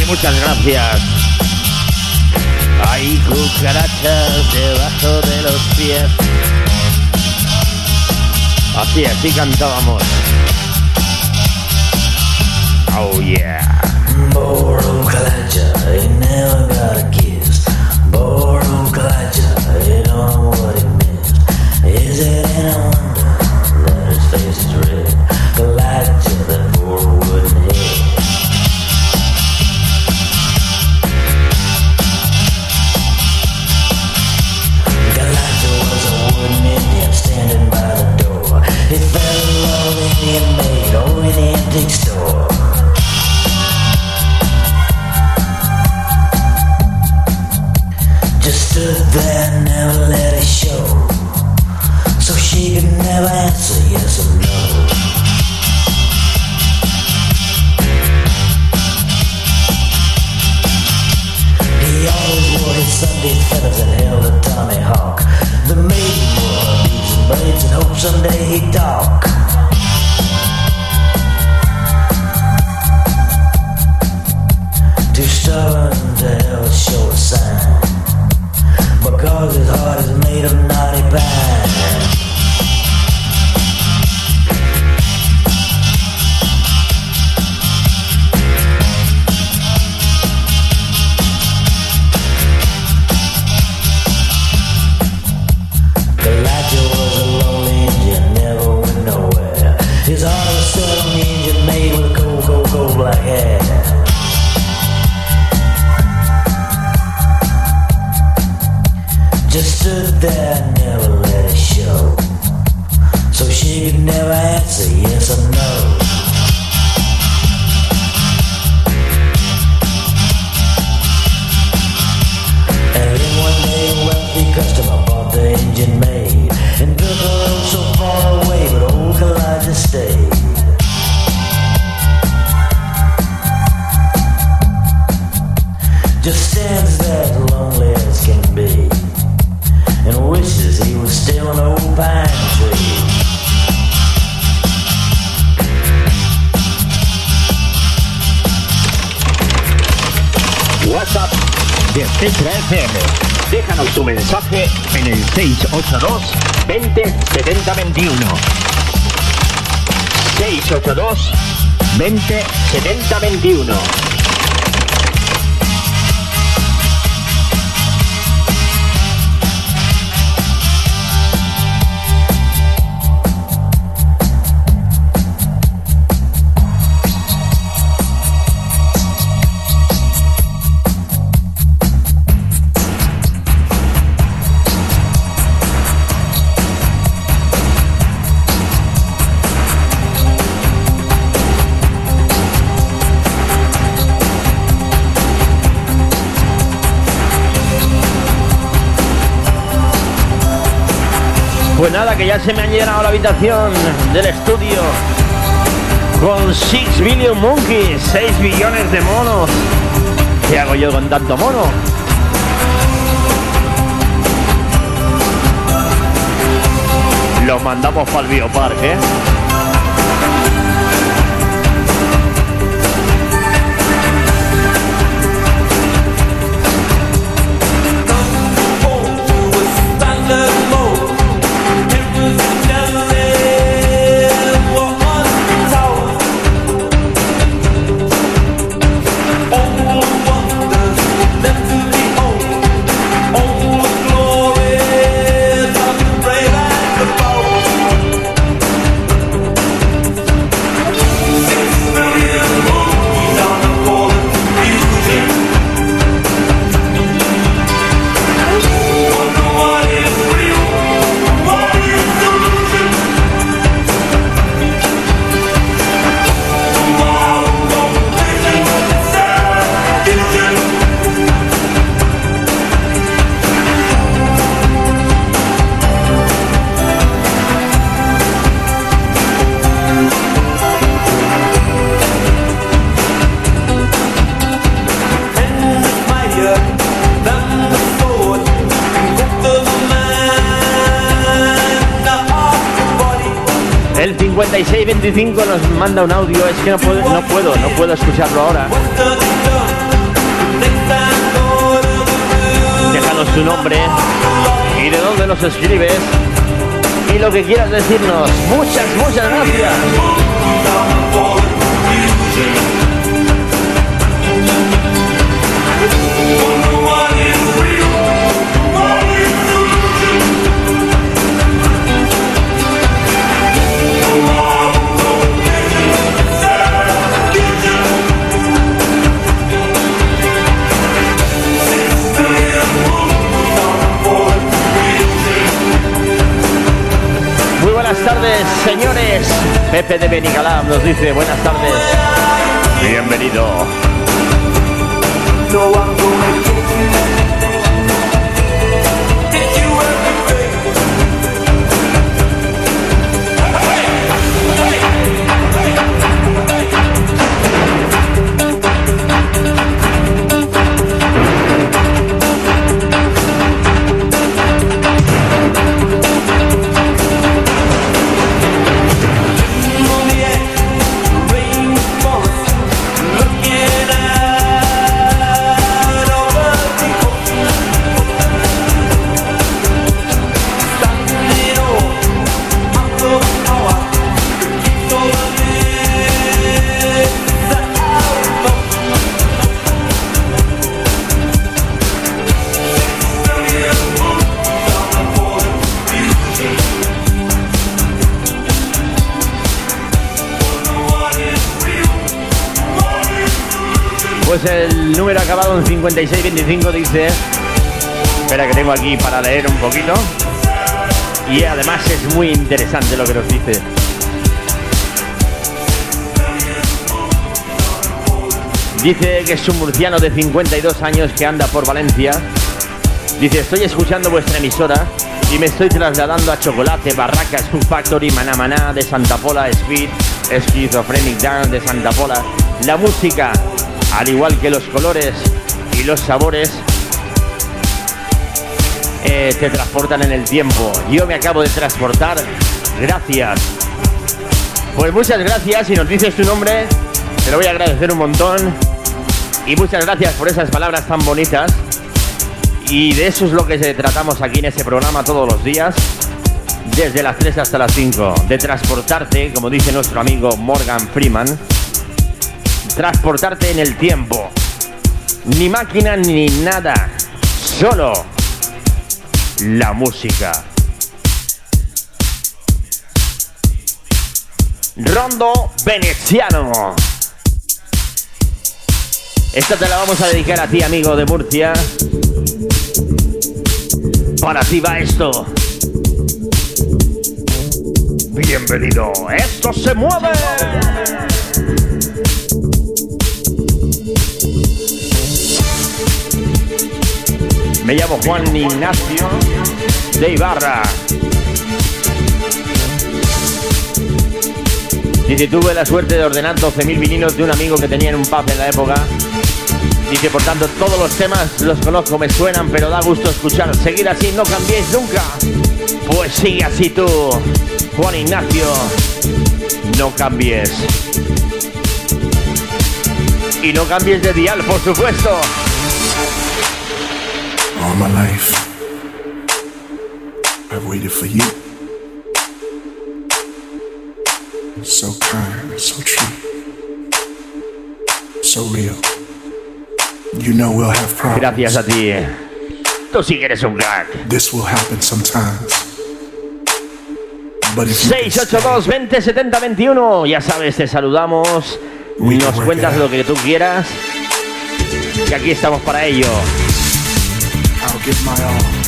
Y muchas gracias. Hay cucarachas debajo de los pies. Así, así cantábamos. Oh yeah. someday. Que ya se me han llenado la habitación del estudio con 6 billion monkeys, 6 billones de monos. ¿Qué hago yo con tanto mono? Los mandamos para el bioparque. ¿eh? 5625 nos manda un audio, es que no puedo, no puedo, no puedo escucharlo ahora. Déjanos tu nombre y de dónde nos escribes y lo que quieras decirnos. Muchas, muchas gracias. Señores. Pepe de Benigalab nos dice buenas tardes. Bienvenido. Pues el número acabado en 5625 dice. Espera que tengo aquí para leer un poquito. Y además es muy interesante lo que nos dice. Dice que es un murciano de 52 años que anda por Valencia. Dice, estoy escuchando vuestra emisora y me estoy trasladando a Chocolate, Barracas, Food Factory, Maná de Santa Pola, Speed, Schizophrenic Dance de Santa Pola. La música, al igual que los colores y los sabores eh, te transportan en el tiempo. Yo me acabo de transportar. Gracias. Pues muchas gracias. Si nos dices tu nombre, te lo voy a agradecer un montón. Y muchas gracias por esas palabras tan bonitas. Y de eso es lo que tratamos aquí en este programa todos los días. Desde las 3 hasta las 5. De transportarte, como dice nuestro amigo Morgan Freeman. Transportarte en el tiempo. Ni máquina ni nada. Solo la música. Rondo Veneciano. Esta te la vamos a dedicar a ti, amigo de Murcia. Para ti va esto. Bienvenido. Esto se mueve. Me llamo Juan Ignacio de Ibarra. Dice, tuve la suerte de ordenar 12.000 vinilos de un amigo que tenía en un pub en la época. Dice, por tanto, todos los temas los conozco, me suenan, pero da gusto escuchar. Seguir así, no cambiéis nunca. Pues sigue así tú, Juan Ignacio. No cambies. Y no cambies de dial, por supuesto. My life, I've waited for you. So kind, so true, so real. You know we'll have problems. Gracias a ti. Tú sí que eres un crack. This will happen sometimes. But if you can 682 20 70 21. Ya sabes, te saludamos. Nos cuentas lo que tú quieras. Y aquí estamos para ello. Give my all.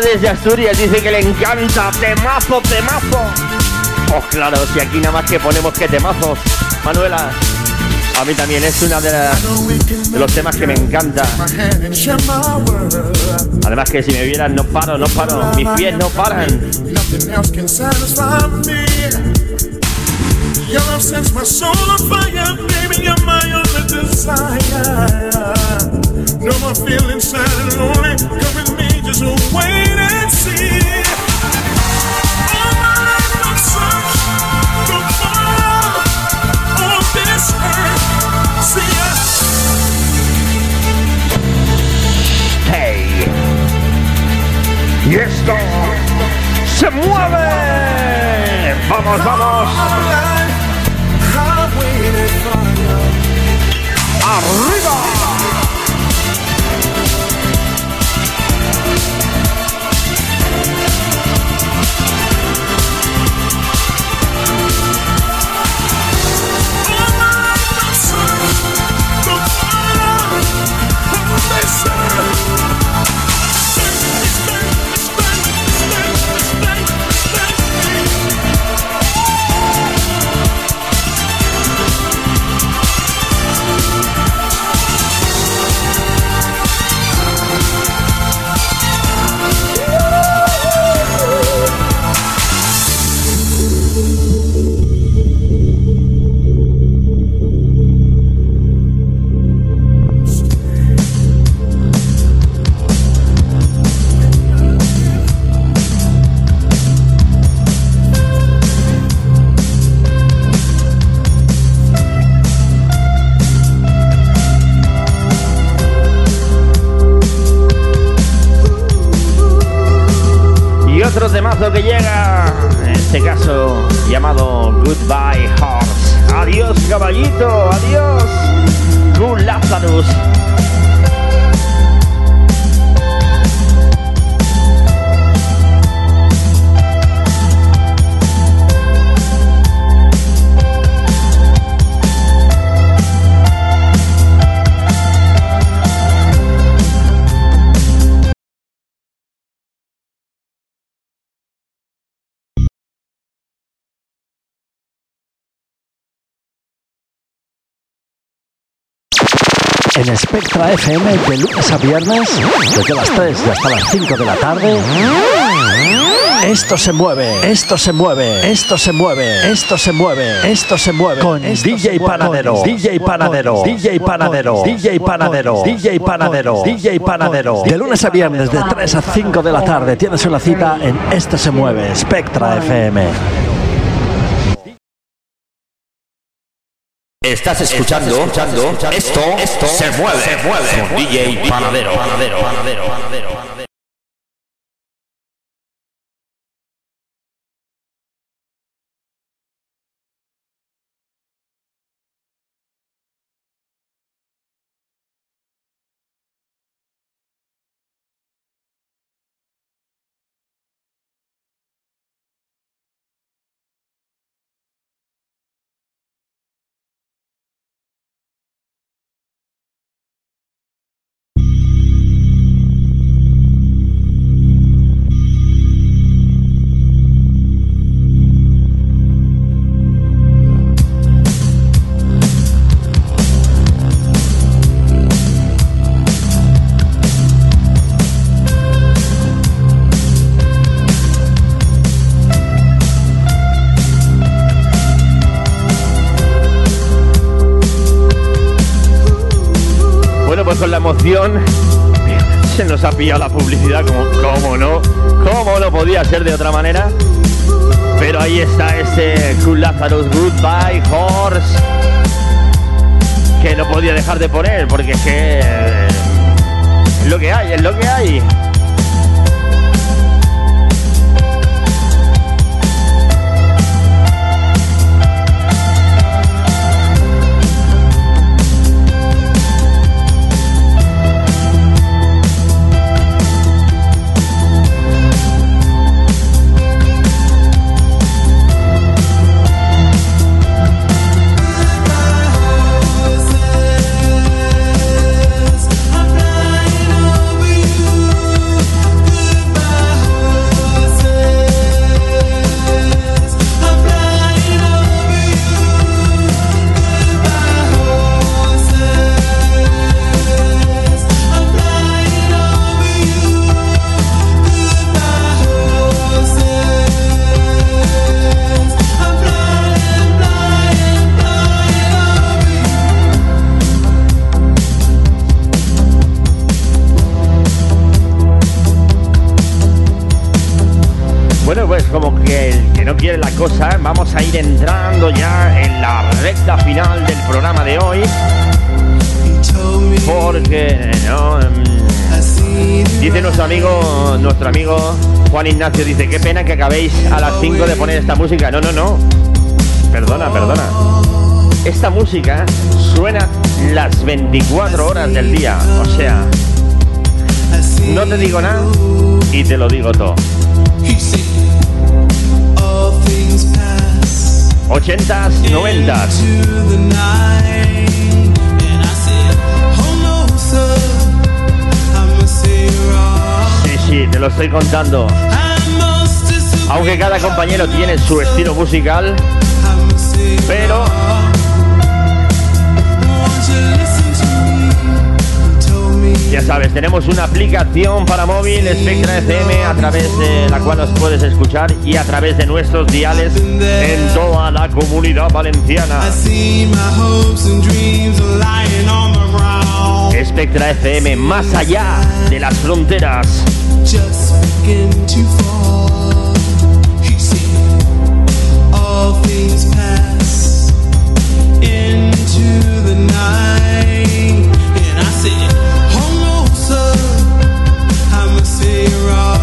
Desde Asturias dice que le encanta. Temazo, temazo. Pues claro, si aquí nada más que ponemos que temazos. Manuela, a mí también es una de, de los temas que me encanta. Además que si me vieran no paro, no paro. Mis pies no paran. No more feeling sad and lonely. Come with me, just wait and see. All my life I've searched so far on this earth. See us. Hey. Y esto se mueve. Vamos, vamos. Arriba. En Spectra FM de lunes a viernes, desde las 3 y hasta las 5 de la tarde. Esto se mueve, esto se mueve, esto se mueve, esto se mueve, esto se mueve. Con DJ Panadero, DJ Panadero, DJ Panadero, DJ Panadero, DJ Panadero, DJ Panadero. De lunes a viernes de 3 a 5 de la tarde tienes una cita en Esto se mueve, Spectra FM. Estás escuchando, esto, esto se mueve, se mueve con DJ Panadero. Panadero, Panadero, Panadero. La publicidad, como cómo no, cómo no podía ser de otra manera. Pero ahí está ese Cool no quiere la cosa, vamos a ir entrando ya en la recta final del programa de hoy. Porque no, mm, dice nuestro amigo, nuestro amigo Juan Ignacio, dice, qué pena que acabéis a las 5 de poner esta música. No, no, no. Perdona, perdona. Esta música suena las 24 horas del día. O sea, no te digo nada y te lo digo todo. 80s, 90s. Sí, sí, te lo estoy contando. Aunque cada compañero tiene su estilo musical, pero ya sabes, tenemos una aplicación para móvil Spectra FM a través de la cual nos puedes escuchar y a través de nuestros diales en toda la comunidad valenciana. Spectra FM más allá de las fronteras. into the night, and I said, you're wrong.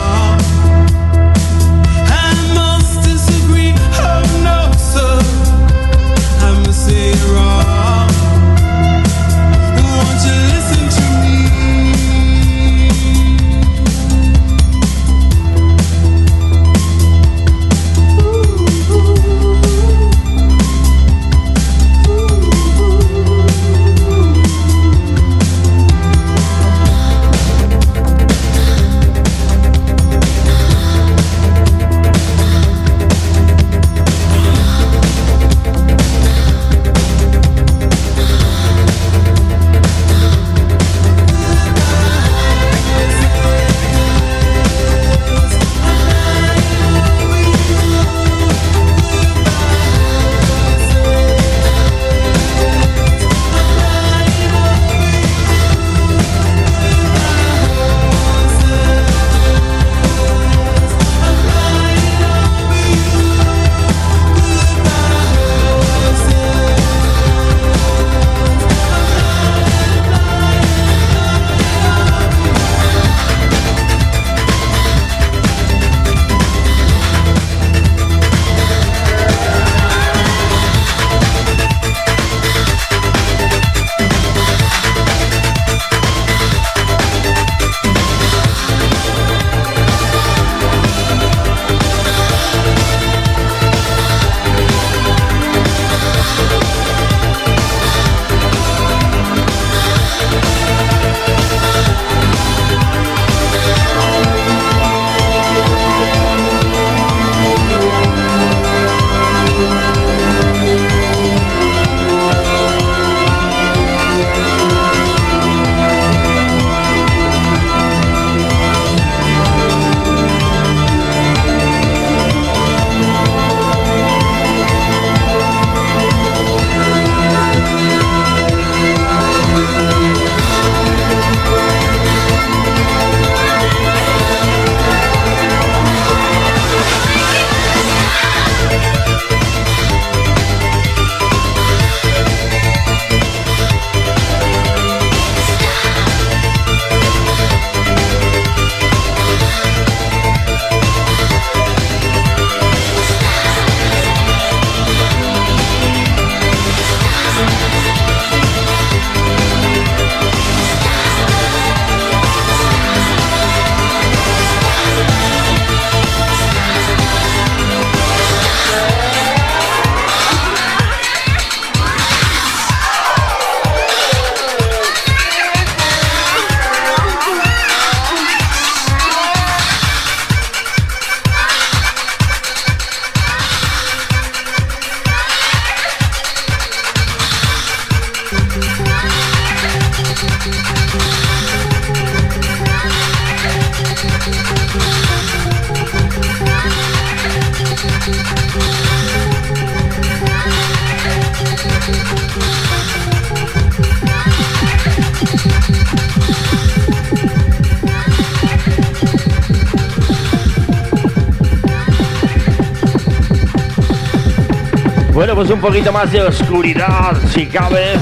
Un poquito más de oscuridad, si cabe,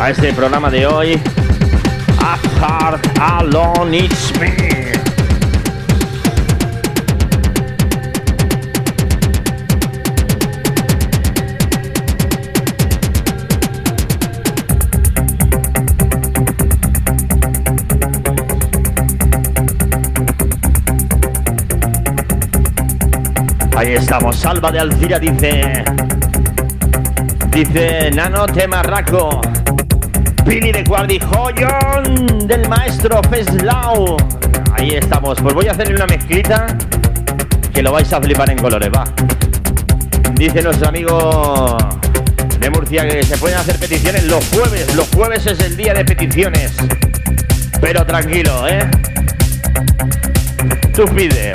a este programa de hoy. A Heart Alone It's Me. Ahí estamos, Salva de Alcira dice. Dice Nano Temarraco. Pili de Guardi Joyon del maestro Feslau. Ahí estamos. Pues voy a hacerle una mezclita que lo vais a flipar en colores, va. Dice nuestro amigo de Murcia que se pueden hacer peticiones los jueves. Los jueves es el día de peticiones. Pero tranquilo, ¿eh? Tú pide.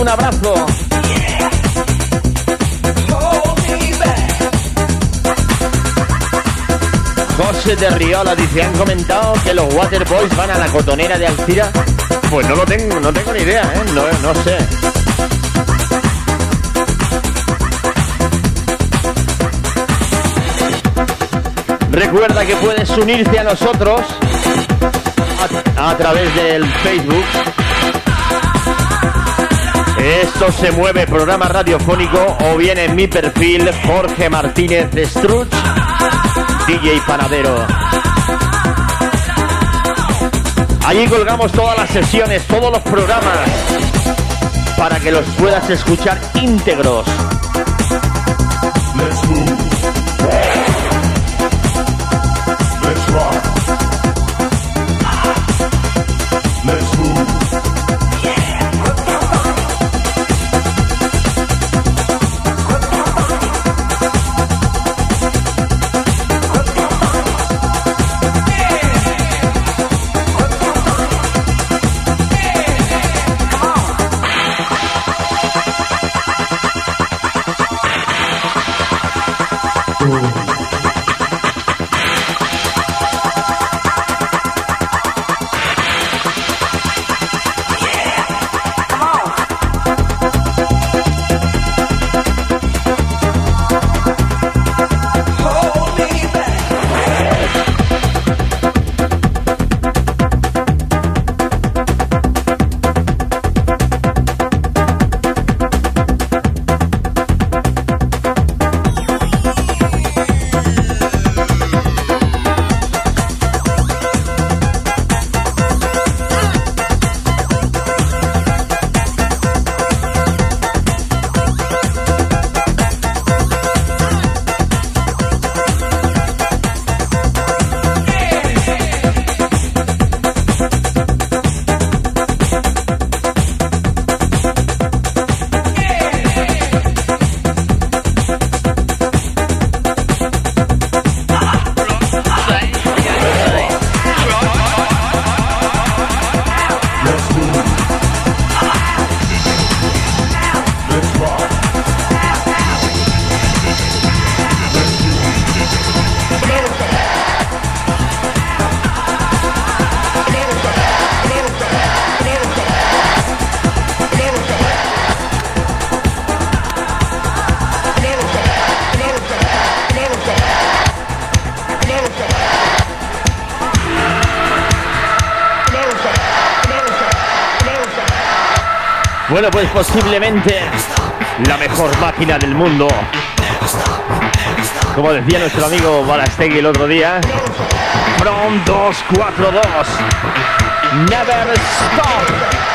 Un abrazo. José de Riola dice, han comentado que los Waterboys van a la cotonera de Alcira. Pues no lo tengo, no tengo ni idea, ¿eh? No, sé. Recuerda que puedes unirte a nosotros a través del Facebook. Esto se mueve, programa radiofónico, o bien en mi perfil, Jorge Martínez Struch, DJ Panadero. Allí colgamos todas las sesiones, todos los programas, para que los puedas escuchar íntegros. Del mundo. Como decía nuestro amigo Balastegui el otro día, From 242. Never stop.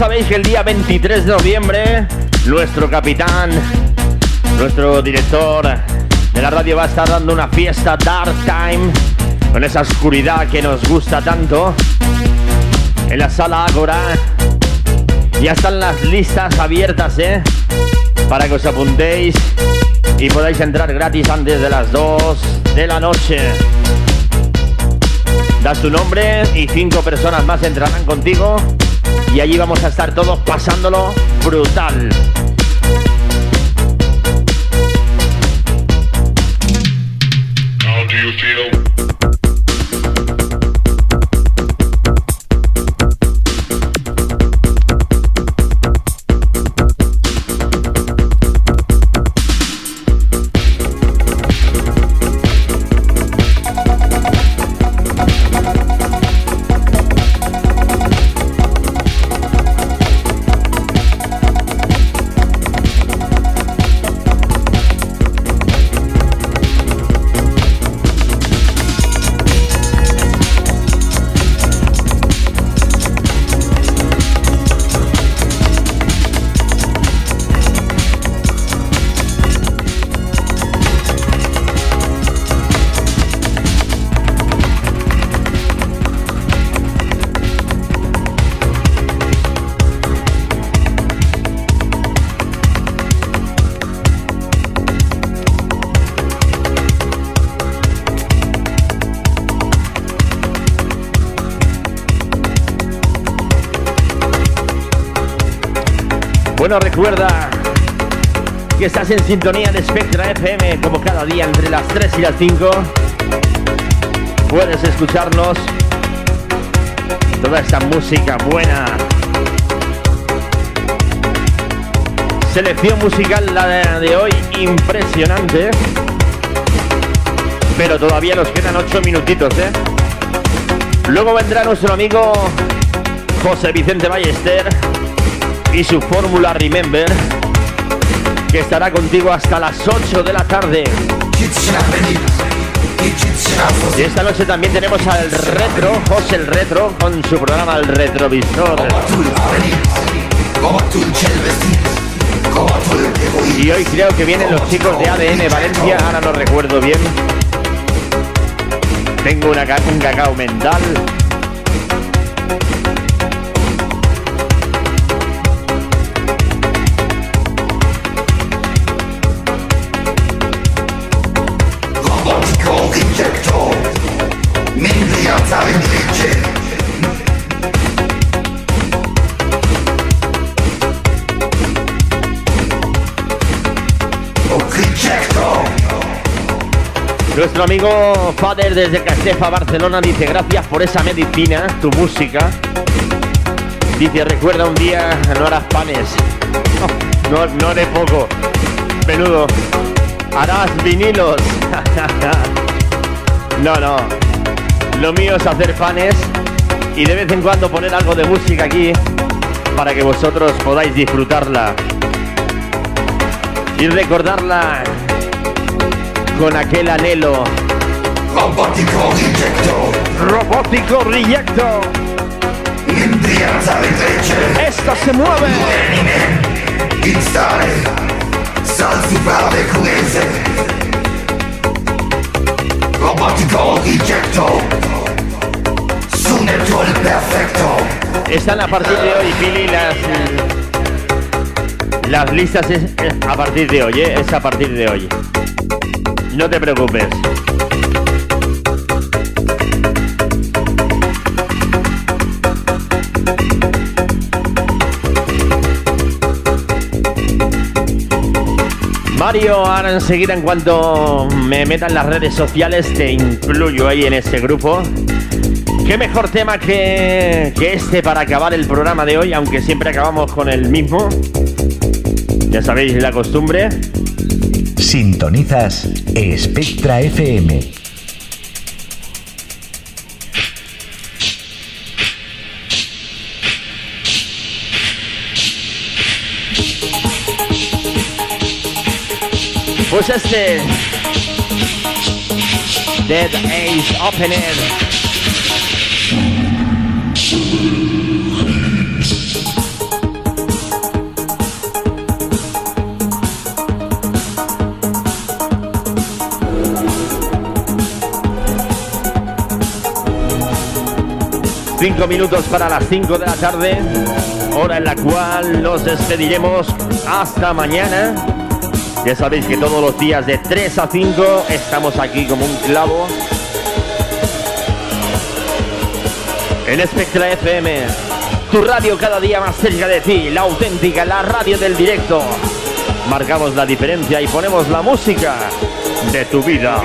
Sabéis que el día 23 de noviembre, nuestro capitán, nuestro director de la radio va a estar dando una fiesta Dark Time, con esa oscuridad que nos gusta tanto, en la sala Agora. Ya están las listas abiertas, ¿eh? Para que os apuntéis y podáis entrar gratis antes de las 2 de la noche. Das tu nombre y cinco personas más entrarán contigo y allí vamos a estar todos pasándolo brutal. Recuerda que estás en sintonía de Spectra FM como cada día entre las 3 y las 5. Puedes escucharnos toda esta música buena. Selección musical la de, hoy impresionante. Pero todavía nos quedan 8 minutitos, ¿eh? Luego vendrá nuestro amigo José Vicente Ballester y su fórmula Remember, que estará contigo hasta las 8 de la tarde. Y esta noche también tenemos al Retro, José el Retro, con su programa El Retrovisor. Y hoy creo que vienen los chicos de ADN Valencia, ahora no recuerdo bien. Tengo una, un cacao mental. Nuestro amigo Fader desde Castefa, Barcelona, dice gracias por esa medicina, tu música. Dice, recuerda un día, no harás panes. No, no haré poco. Menudo. Harás vinilos. No, no. Lo mío es hacer panes y de vez en cuando poner algo de música aquí para que vosotros podáis disfrutarla y recordarla con aquel anhelo. Robótico Injector Robótico Injector Esto se mueve. Injector Sunetol Perfecto Están a partir de hoy, Pili, las, las listas es, es a partir de hoy, ¿eh? es a partir de hoy. No te preocupes. Mario, ahora enseguida en cuanto me meta en las redes sociales te incluyo ahí en ese grupo. Qué mejor tema que, que este para acabar el programa de hoy, aunque siempre acabamos con el mismo. Ya sabéis la costumbre. Sintonizas Spectra FM. Pues este Dead Age Open Air Cinco minutos para las 5 de la tarde, hora en la cual nos despediremos hasta mañana. Ya sabéis que todos los días de 3 a 5 estamos aquí como un clavo. En Spectra FM, tu radio cada día más cerca de ti, la auténtica, la radio del directo. Marcamos la diferencia y ponemos la música de tu vida.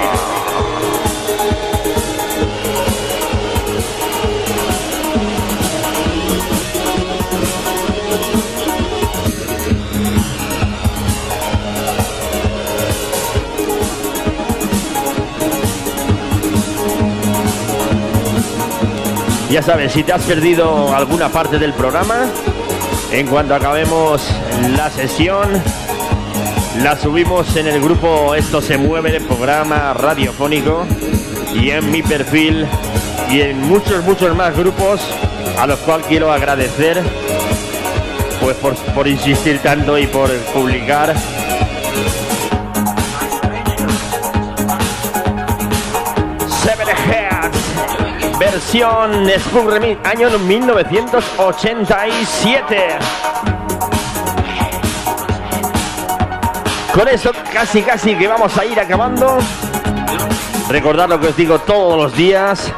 Ya sabes, si te has perdido alguna parte del programa, en cuanto acabemos la sesión, la subimos en el grupo Esto se mueve del programa radiofónico y en mi perfil y en muchos, muchos más grupos a los cuales quiero agradecer pues por, por insistir tanto y por publicar versión Spoon Remix año 1987 con eso casi casi que vamos a ir acabando. Recordad lo que os digo todos los días.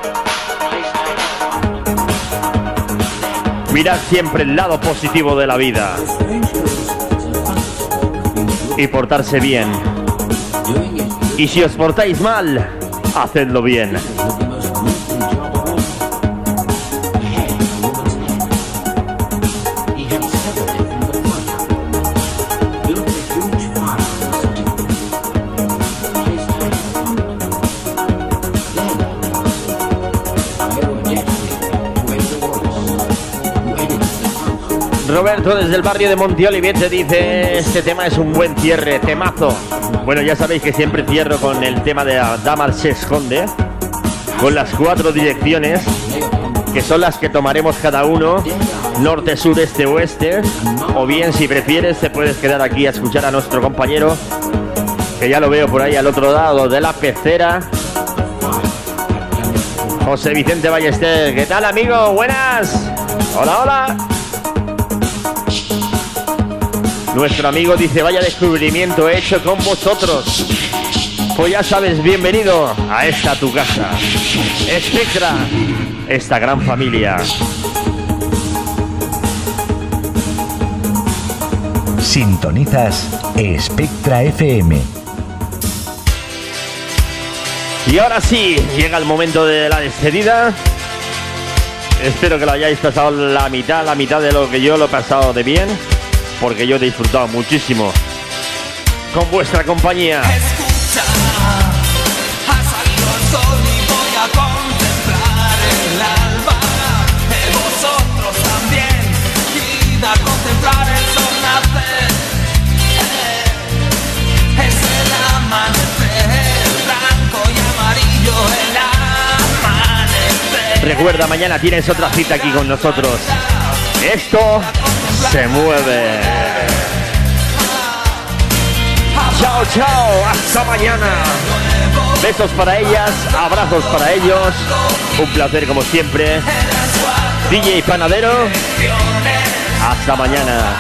Mirad siempre el lado positivo de la vida. Y portarse bien. Y si os portáis mal hacedlo bien Roberto desde el barrio de Montiolivet te dice este tema es un buen cierre, temazo. Bueno, ya sabéis que siempre cierro con el tema de la dama se esconde, con las cuatro direcciones, que son las que tomaremos cada uno, norte, sur, este, oeste, o bien si prefieres te puedes quedar aquí a escuchar a nuestro compañero, que ya lo veo por ahí al otro lado de la pecera. José Vicente Ballester, ¿qué tal amigo? Buenas. Hola, hola. Nuestro amigo dice, vaya descubrimiento hecho con vosotros. Pues ya sabes, bienvenido a esta tu casa. Espectra, esta gran familia. Sintonizas Spectra FM. Y ahora sí, llega el momento de la despedida. Espero que lo hayáis pasado la mitad, la mitad de lo que yo lo he pasado de bien, porque yo he disfrutado muchísimo con vuestra compañía. Escucha, ha salido el sol y voy a contemplar el alba. Eh, vosotros también, id a contemplar el sol nacer. Es el amanecer, blanco y amarillo el amanecer. Recuerda, mañana tienes otra cita aquí con nosotros. Esto se mueve. Chao, chao. Hasta mañana. Besos para ellas, abrazos para ellos. Un placer como siempre. DJ Panadero. Hasta mañana.